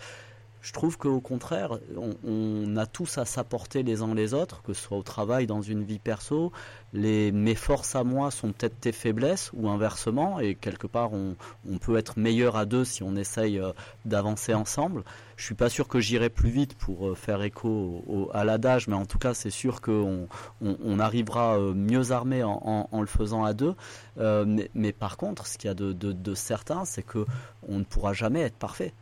Je trouve qu'au contraire, on, a tous à s'apporter les uns les autres, que ce soit au travail, dans une vie perso. Les, mes forces à moi sont peut-être tes faiblesses, ou inversement, et quelque part, on, peut être meilleur à deux si on essaye euh, d'avancer ensemble. Je suis pas sûr que j'irai plus vite pour euh, faire écho à l'adage, mais en tout cas, c'est sûr qu'on on, arrivera euh, mieux armé en, le faisant à deux. mais, par contre, ce qu'il y a de, de certain, c'est que on ne pourra jamais être parfait.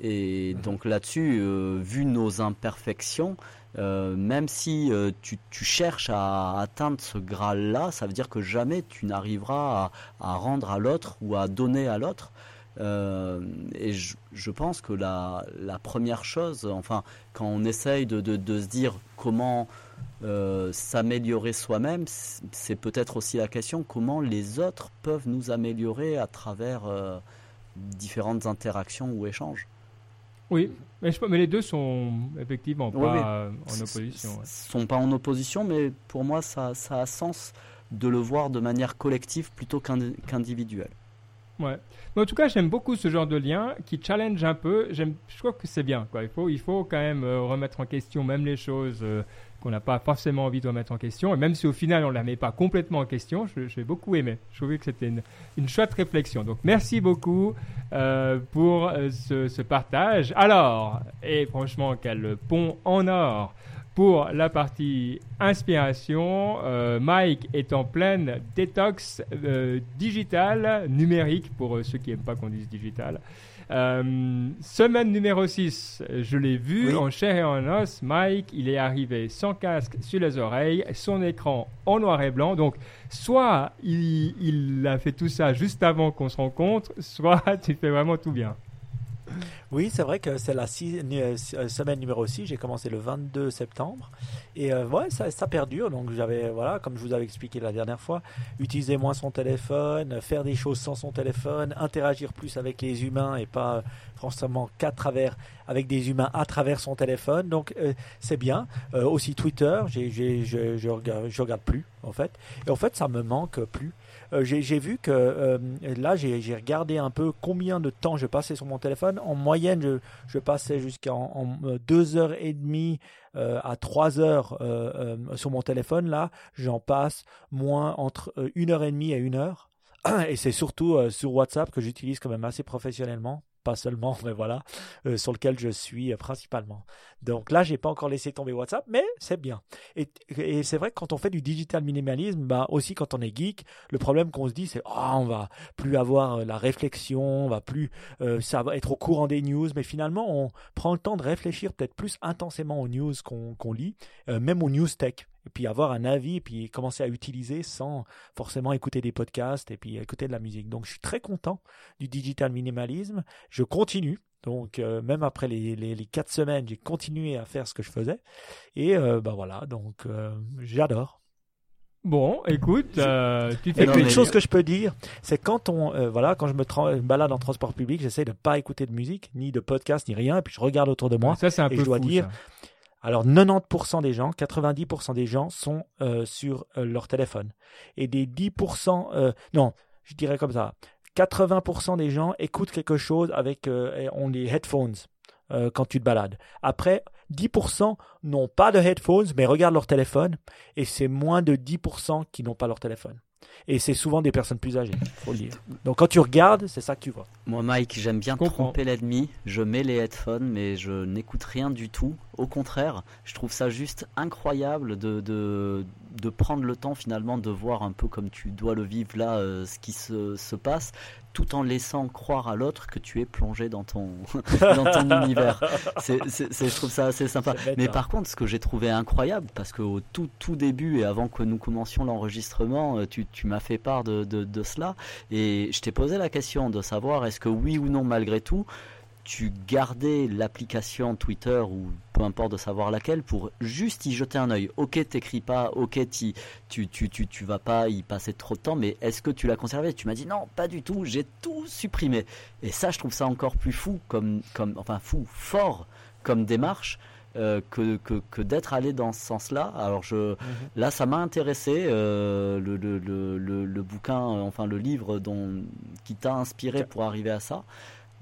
Et donc là-dessus, euh, vu nos imperfections, euh, même si euh, tu, cherches à atteindre ce Graal-là, ça veut dire que jamais tu n'arriveras à, rendre à l'autre ou à donner à l'autre. et je, pense que la, première chose, enfin, quand on essaye de, se dire comment s'améliorer soi-même, c'est peut-être aussi la question comment les autres peuvent nous améliorer à travers différentes interactions ou échanges. Oui, mais, je, mais les deux sont effectivement pas en opposition. Ils ne sont pas en opposition, mais pour moi, ça, ça, a sens de le voir de manière collective plutôt qu'individuelle. Ouais. Mais en tout cas, j'aime beaucoup ce genre de lien qui challenge un peu. Je crois que c'est bien. Quoi. Il, faut, il faut quand même euh, remettre en question même les choses euh, qu'on n'a pas forcément envie de remettre en question. Et même si au final on ne la met pas complètement en question, j'ai beaucoup aimé. Je trouvais que c'était une, chouette réflexion. Donc merci beaucoup euh, pour euh, ce, ce, partage. Alors, et franchement, quel pont en or pour la partie inspiration. Euh, Mike est en pleine détox euh, digitale, numérique, pour ceux qui n'aiment pas qu'on dise digital. Euh, semaine numéro 6, je l'ai vu en chair et en os. Mike, il est arrivé sans casque sur les oreilles, son écran en noir et blanc. Donc, soit il, il a fait tout ça juste avant qu'on se rencontre, soit tu fais vraiment tout bien. Oui, c'est vrai que c'est la euh, euh, semaine numéro 6. J'ai commencé le 22 septembre. Et euh, ça, perdure. Donc j'avais, voilà, comme je vous avais expliqué la dernière fois, utiliser moins son téléphone, faire des choses sans son téléphone, interagir plus avec les humains et pas forcément qu'à travers, avec des humains à travers son téléphone. Donc c'est bien. aussi Twitter, je, je regarde plus en fait. Et en fait, ça me manque plus. Euh, j'ai vu que euh, là, j'ai regardé un peu combien de temps je passais sur mon téléphone. En moyenne, je, passais jusqu'à en, euh, deux heures et demie à trois heures sur mon téléphone. Là, j'en passe moins entre une heure et demie et une heure. Et c'est surtout sur WhatsApp que j'utilise quand même assez professionnellement pas seulement, mais voilà, euh, sur lequel je suis euh, principalement. Donc là, j'ai pas encore laissé tomber WhatsApp, mais c'est bien. Et, c'est vrai que quand on fait du digital minimalisme, bah aussi quand on est geek, le problème qu'on se dit, c'est oh, on va plus avoir euh, la réflexion, on va plus ça va être au courant des news, mais finalement, on prend le temps de réfléchir peut-être plus intensément aux news qu'on lit, même aux news tech et puis avoir un avis, et puis commencer à utiliser sans forcément écouter des podcasts et puis écouter de la musique. Donc je suis très content du digital minimalisme. Je continue. Donc euh, même après les, les, les, quatre semaines, j'ai continué à faire ce que je faisais. Et euh, bah voilà, donc euh, j'adore. Bon, écoute, tu fais une chose que je peux dire, c'est quand on, voilà, quand je me balade en transport public, j'essaie de pas écouter de musique, ni de podcast, ni rien, et puis je regarde autour de moi. Ça, c'est un et peu je dois dire, alors 90% des gens, 90% des gens sont euh, sur euh, leur téléphone. Et des 10%, euh, non, je dirais comme ça, 80% des gens écoutent quelque chose avec on les headphones quand tu te balades. Après, 10% n'ont pas de headphones mais regardent leur téléphone et c'est moins de 10% qui n'ont pas leur téléphone. Et c'est souvent des personnes plus âgées, faut le dire. Donc quand tu regardes, c'est ça que tu vois. Moi, Mike, j'aime bien tromper l'ennemi. Je mets les headphones, mais je n'écoute rien du tout. Au contraire, je trouve ça juste incroyable de, de, de, prendre le temps finalement de voir un peu comme tu dois le vivre là, euh, ce qui se, se passe, tout en laissant croire à l'autre que tu es plongé dans ton, dans ton univers. C'est, je trouve ça assez sympa. Mais par contre, ce que j'ai trouvé incroyable, parce qu'au tout, tout début et avant que nous commencions l'enregistrement, euh, tu, tu m'as fait part de, de, de cela et je t'ai posé la question de savoir est-ce que oui ou non, malgré tout, tu gardais l'application Twitter ou peu importe de savoir laquelle pour juste y jeter un œil. Ok, t'écris pas, ok, tu, tu, tu, tu vas pas y passer trop de temps, mais est-ce que tu l'as conservé? Tu m'as dit non, pas du tout, j'ai tout supprimé. Et ça, je trouve ça encore plus fou, comme, comme enfin fou, fort comme démarche, euh, que, que, d'être allé dans ce sens-là. Alors je, mhm. là, ça m'a intéressé euh, le, le, le, le, bouquin, enfin le livre dont, qui t'a inspiré pour arriver à ça.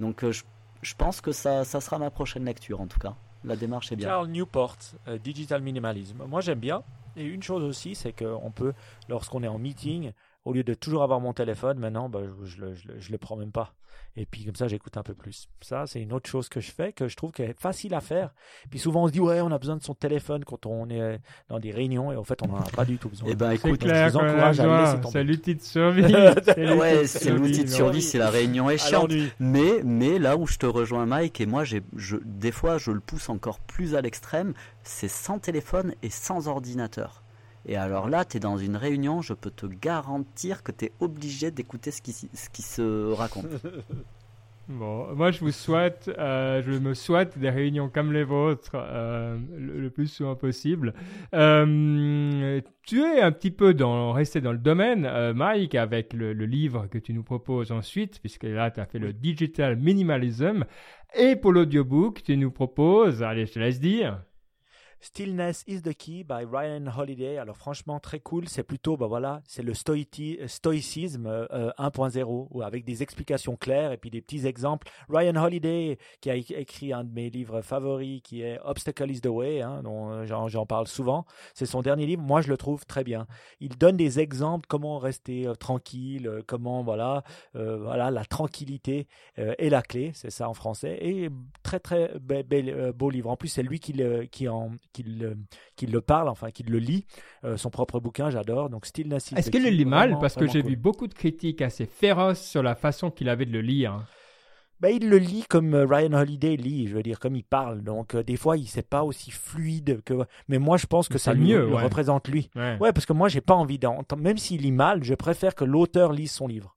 Donc je, je, pense que ça, ça sera ma prochaine lecture en tout cas. La démarche est bien. Charles Newport, Digital Minimalism. Moi j'aime bien. Et une chose aussi, c'est qu'on peut, lorsqu'on est en meeting, au lieu de toujours avoir mon téléphone, maintenant, bah, je, ne le, prends même pas. Et puis comme ça, j'écoute un peu plus. Ça, c'est une autre chose que je fais, que je trouve qu'elle est facile à faire. Puis souvent, on se dit, ouais, on a besoin de son téléphone quand on est dans des réunions, et en fait, on n'en a pas du tout besoin. Eh ben, écoute, clair, je vous encourage à C'est l'outil de survie. ouais, c'est l'outil de survie, c'est la réunion est chiante. Mais, mais là où je te rejoins, Mike, et moi, je, des fois, je le pousse encore plus à l'extrême, c'est sans téléphone et sans ordinateur. Et alors là, tu es dans une réunion, je peux te garantir que tu es obligé d'écouter ce qui, ce qui se raconte. Bon, moi je vous souhaite, euh, je me souhaite des réunions comme les vôtres euh, le, plus souvent possible. Euh, tu es un petit peu dans, resté dans le domaine, Mike, avec le, le, livre que tu nous proposes ensuite, puisque là tu as fait le Digital Minimalism. Et pour l'audiobook, tu nous proposes, allez, je te laisse dire. Stillness is the Key by Ryan Holiday. Alors franchement très cool. C'est plutôt bah voilà, c'est le stoïcisme 1.0 euh, avec des explications claires et puis des petits exemples. Ryan Holiday qui a écrit un de mes livres favoris qui est Obstacle is the Way, hein, dont euh, j'en parle souvent. C'est son dernier livre. Moi je le trouve très bien. Il donne des exemples comment rester euh, tranquille, comment voilà voilà la tranquillité est la clé. C'est ça en français et très très beau livre. En plus c'est lui qui qui en qu'il le parle, enfin qu'il le lit. Euh, son propre bouquin, j'adore. Donc Stillness. Est-ce qu'il le lit mal? Parce que j'ai vu beaucoup de critiques assez féroces sur la façon qu'il avait de le lire. Ben, il le lit comme euh, Ryan Holiday lit, je veux dire, comme il parle. Donc, euh, des fois, il n'est pas aussi fluide que. Mais moi, je pense que ça mieux, le représente lui. Ouais. parce que moi, j'ai pas envie d'entendre. Même s'il lit mal, je préfère que l'auteur lise son livre.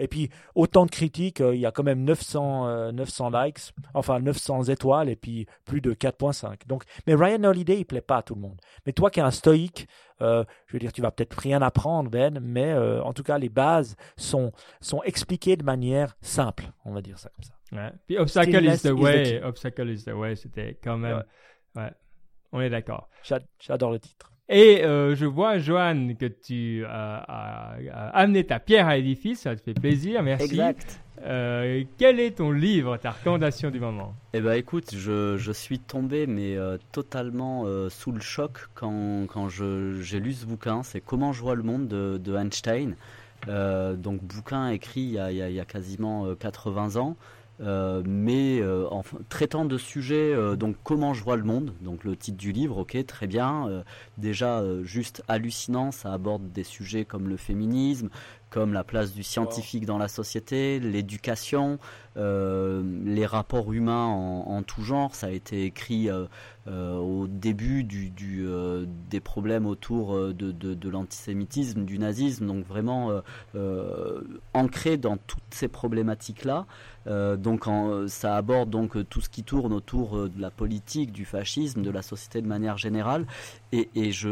Et puis, autant de critiques, euh, il y a quand même 900, 900 euh, likes, enfin 900 étoiles et puis plus de 4.5. Donc, mais Ryan Holiday, il plaît pas à tout le monde. Mais toi qui es un stoïque, euh, je veux dire, tu vas peut-être rien apprendre, Ben, mais en tout cas, les bases sont, sont expliquées de manière simple, on va dire ça comme ça. Ouais. Puis Obstacle is the way, Obstacle is the way, c'était quand même. ouais. On est d'accord. J'adore le titre. Et euh, je vois, Joanne, que tu as, amené ta pierre à l'édifice. Ça te fait plaisir. Merci. Exact. Euh, quel est ton livre, ta recommandation du moment? Eh ben, écoute, je, je suis tombé, mais euh, totalement sous le choc quand, quand j'ai lu ce bouquin. C'est Comment je vois le monde de, de Einstein. donc, bouquin écrit il y a, il y a quasiment 80 ans. Euh, mais euh, en traitant de sujets, euh, donc comment je vois le monde, donc le titre du livre, ok, très bien, déjà juste hallucinant, ça aborde des sujets comme le féminisme, comme la place du scientifique dans la société, l'éducation, euh, les rapports humains en, tout genre. Ça a été écrit euh, euh, au début des problèmes autour de, l'antisémitisme, du nazisme, donc vraiment ancré dans toutes ces problématiques-là. donc ça aborde donc tout ce qui tourne autour de la politique, du fascisme, de la société de manière générale. Et,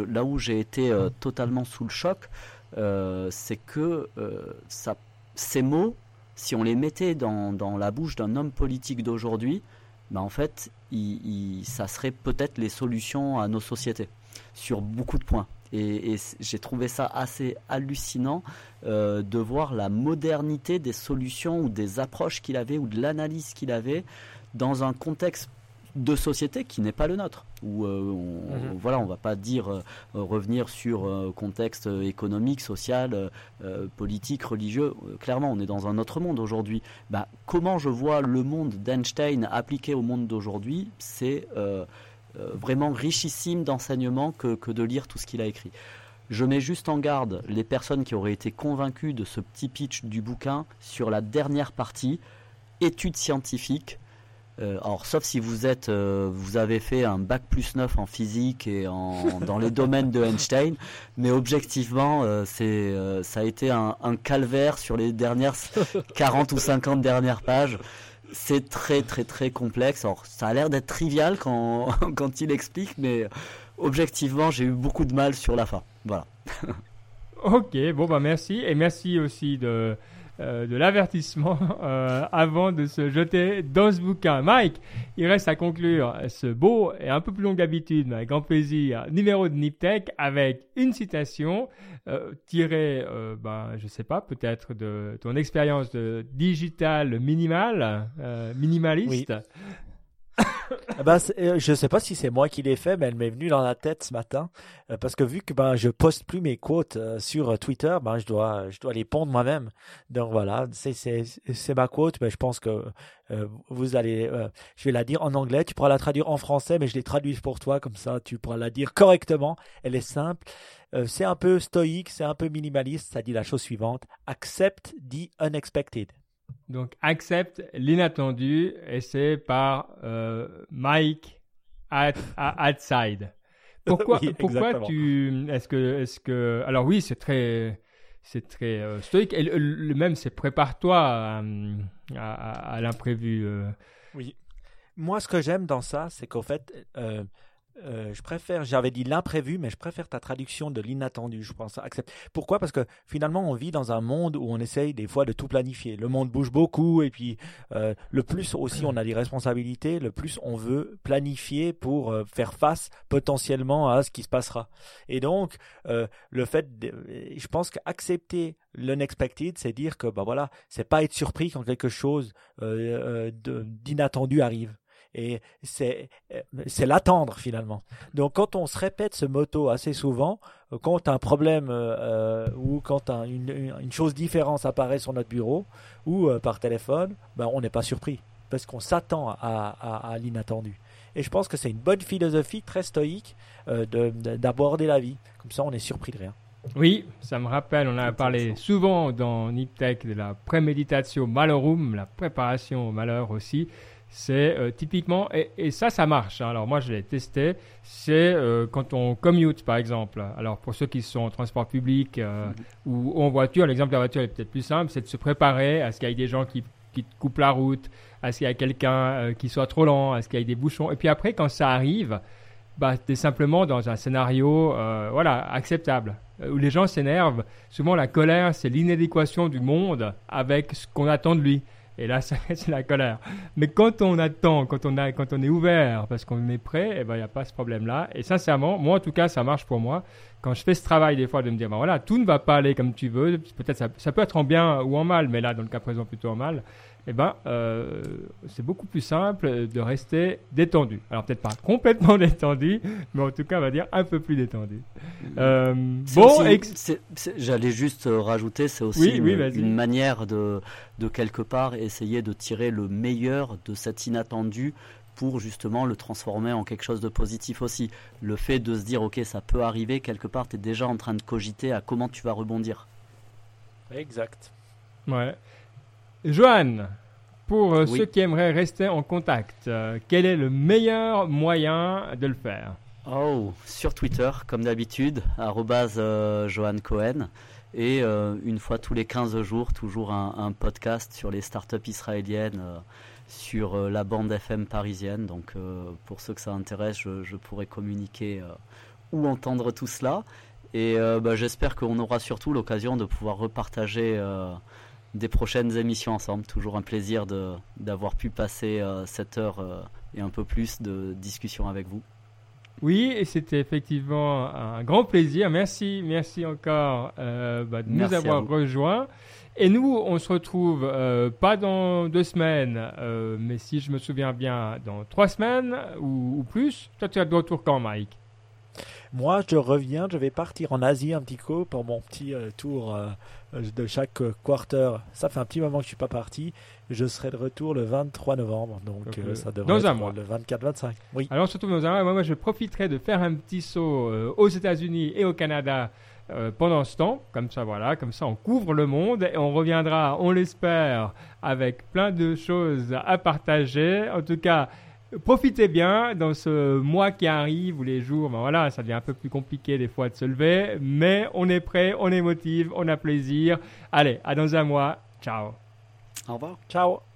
là où j'ai été totalement sous le choc, c'est que euh, ça, ces mots, si on les mettait dans, dans la bouche d'un homme politique d'aujourd'hui, ben en fait, ça serait peut-être les solutions à nos sociétés sur beaucoup de points. Et, j'ai trouvé ça assez hallucinant euh, de voir la modernité des solutions ou des approches qu'il avait ou de l'analyse qu'il avait dans un contexte de société qui n'est pas le nôtre. Où euh, on, mhm. voilà, on va pas dire euh, revenir sur un contexte économique, social, euh, politique, religieux. clairement, on est dans un autre monde aujourd'hui. Bah, comment je vois le monde d'Einstein appliqué au monde d'aujourd'hui, c'est vraiment richissime d'enseignements que, que de lire tout ce qu'il a écrit. Je mets juste en garde les personnes qui auraient été convaincues de ce petit pitch du bouquin sur la dernière partie, études scientifiques euh, alors, sauf si vous êtes, euh, vous avez fait un bac plus 9 en physique et en, dans les domaines de Einstein, mais objectivement, euh, c'est, ça a été un, un, calvaire sur les dernières 40 ou 50 dernières pages. C'est très très très complexe. Alors, ça a l'air d'être trivial quand, quand il explique, mais objectivement, j'ai eu beaucoup de mal sur la fin. Voilà. ok, bon bah merci et merci aussi de de l'avertissement avant de se jeter dans ce bouquin. Mike, il reste à conclure ce beau et un peu plus long d'habitude, mais avec grand plaisir, numéro de Niptech avec une citation tirée, ben, je sais pas, peut-être de ton expérience de digital minimal, minimaliste. Eh ben, euh, je sais pas si c'est moi qui l'ai fait, mais elle m'est venue dans la tête ce matin. Euh, parce que vu que ben, je poste plus mes quotes euh, sur Twitter, ben, je, dois, je dois les pondre moi-même. Donc voilà, c'est ma quote, mais je pense que vous allez. je vais la dire en anglais, tu pourras la traduire en français, mais je l'ai traduite pour toi, comme ça tu pourras la dire correctement. Elle est simple. c'est un peu stoïque, c'est un peu minimaliste. Ça dit la chose suivante Accept the unexpected. Donc, accepte l'inattendu et c'est par euh, Mike at, Outside. Pourquoi, pourquoi tu. Est-ce que, est que. Alors, oui, c'est très. C'est très euh, stoïque. Et le, même, c'est prépare-toi à, à, l'imprévu. Euh. Oui. Moi, ce que j'aime dans ça, c'est qu'en fait, euh, je préfère, j'avais dit l'imprévu, mais je préfère ta traduction de l'inattendu, je pense. Accepte. Pourquoi? Parce que finalement, on vit dans un monde où on essaye des fois de tout planifier. Le monde bouge beaucoup, et puis euh, le plus aussi on a des responsabilités, le plus on veut planifier pour euh, faire face potentiellement à ce qui se passera. Et donc, le fait, je pense qu'accepter l'unexpected, c'est dire que bah voilà, c'est pas être surpris quand quelque chose d'inattendu arrive et c'est c'est l'attendre finalement. Donc quand on se répète ce motto assez souvent, euh, quand un problème euh, euh, ou quand une, une, chose différente apparaît sur notre bureau ou par téléphone, ben on n'est pas surpris parce qu'on s'attend à, à, l'inattendu. Et je pense que c'est une bonne philosophie très stoïque d'aborder la vie. Comme ça, on est surpris de rien. Oui, ça me rappelle, on a parlé souvent dans Niptech de la préméditation malorum, la préparation au malheur aussi. C'est euh, typiquement, et, ça, ça marche. Hein. Alors moi, je l'ai testé. C'est euh, quand on commute, par exemple. Alors pour ceux qui sont en transport public euh, ou en voiture, l'exemple de la voiture est peut-être plus simple. C'est de se préparer à ce qu'il y ait des gens qui, qui coupent la route, à ce qu'il y ait quelqu'un qui soit trop lent, à ce qu'il y ait des bouchons. Et puis après, quand ça arrive, bah, tu es simplement dans un scénario voilà, acceptable. Où les gens s'énervent. Souvent, la colère, c'est l'inadéquation du monde avec ce qu'on attend de lui. Et là, c'est la colère. Mais quand on attend, quand on, a, quand on est ouvert, parce qu'on est prêt, eh ben, il n'y a pas ce problème-là. Et sincèrement, moi, en tout cas, ça marche pour moi. Quand je fais ce travail, des fois, de me dire, ben voilà, tout ne va pas aller comme tu veux. Peut-être ça, ça peut être en bien ou en mal, mais là, dans le cas présent, plutôt en mal eh ben, euh, c'est beaucoup plus simple de rester détendu. Alors peut-être pas complètement détendu, mais en tout cas, on va dire un peu plus détendu. Euh, bon, j'allais juste euh, rajouter, c'est aussi une, manière de, de quelque part essayer de tirer le meilleur de cet inattendu pour justement le transformer en quelque chose de positif aussi. Le fait de se dire, ok, ça peut arriver, quelque part, tu es déjà en train de cogiter à comment tu vas rebondir. Exact. Ouais. Joanne, pour euh, ceux qui aimeraient rester en contact, euh, quel est le meilleur moyen de le faire? Oh, sur Twitter, comme d'habitude, euh, Johan Cohen. Et une fois tous les 15 jours, toujours un, podcast sur les startups israéliennes sur la bande FM parisienne. Donc pour ceux que ça intéresse, je, pourrais communiquer ou entendre tout cela. Et bah, j'espère qu'on aura surtout l'occasion de pouvoir repartager des prochaines émissions ensemble. Toujours un plaisir d'avoir pu passer euh, cette heure euh, et un peu plus de discussion avec vous. Oui, et c'était effectivement un grand plaisir. Merci, merci encore euh, bah, de nous avoir rejoints. Et nous, on se retrouve pas dans deux semaines, mais si je me souviens bien, dans trois semaines ou, ou plus. Toi, tu as de retour quand, Mike? Moi, je reviens, je vais partir en Asie un petit coup pour mon petit euh, tour euh, de chaque quarter. Ça fait un petit moment que je suis pas parti. Je serai de retour le 23 novembre, donc euh, ça devrait dans un mois. le 24-25. Oui. Alors surtout dans un mois, moi, je profiterai de faire un petit saut aux États-Unis et au Canada. pendant ce temps, comme ça voilà, comme ça on couvre le monde et on reviendra, on l'espère, avec plein de choses à partager. En tout cas, Profitez bien dans ce mois qui arrive où les jours, ben voilà, ça devient un peu plus compliqué des fois de se lever, mais on est prêt, on est motivé, on a plaisir. Allez, à dans un mois. Ciao. Au revoir. Ciao.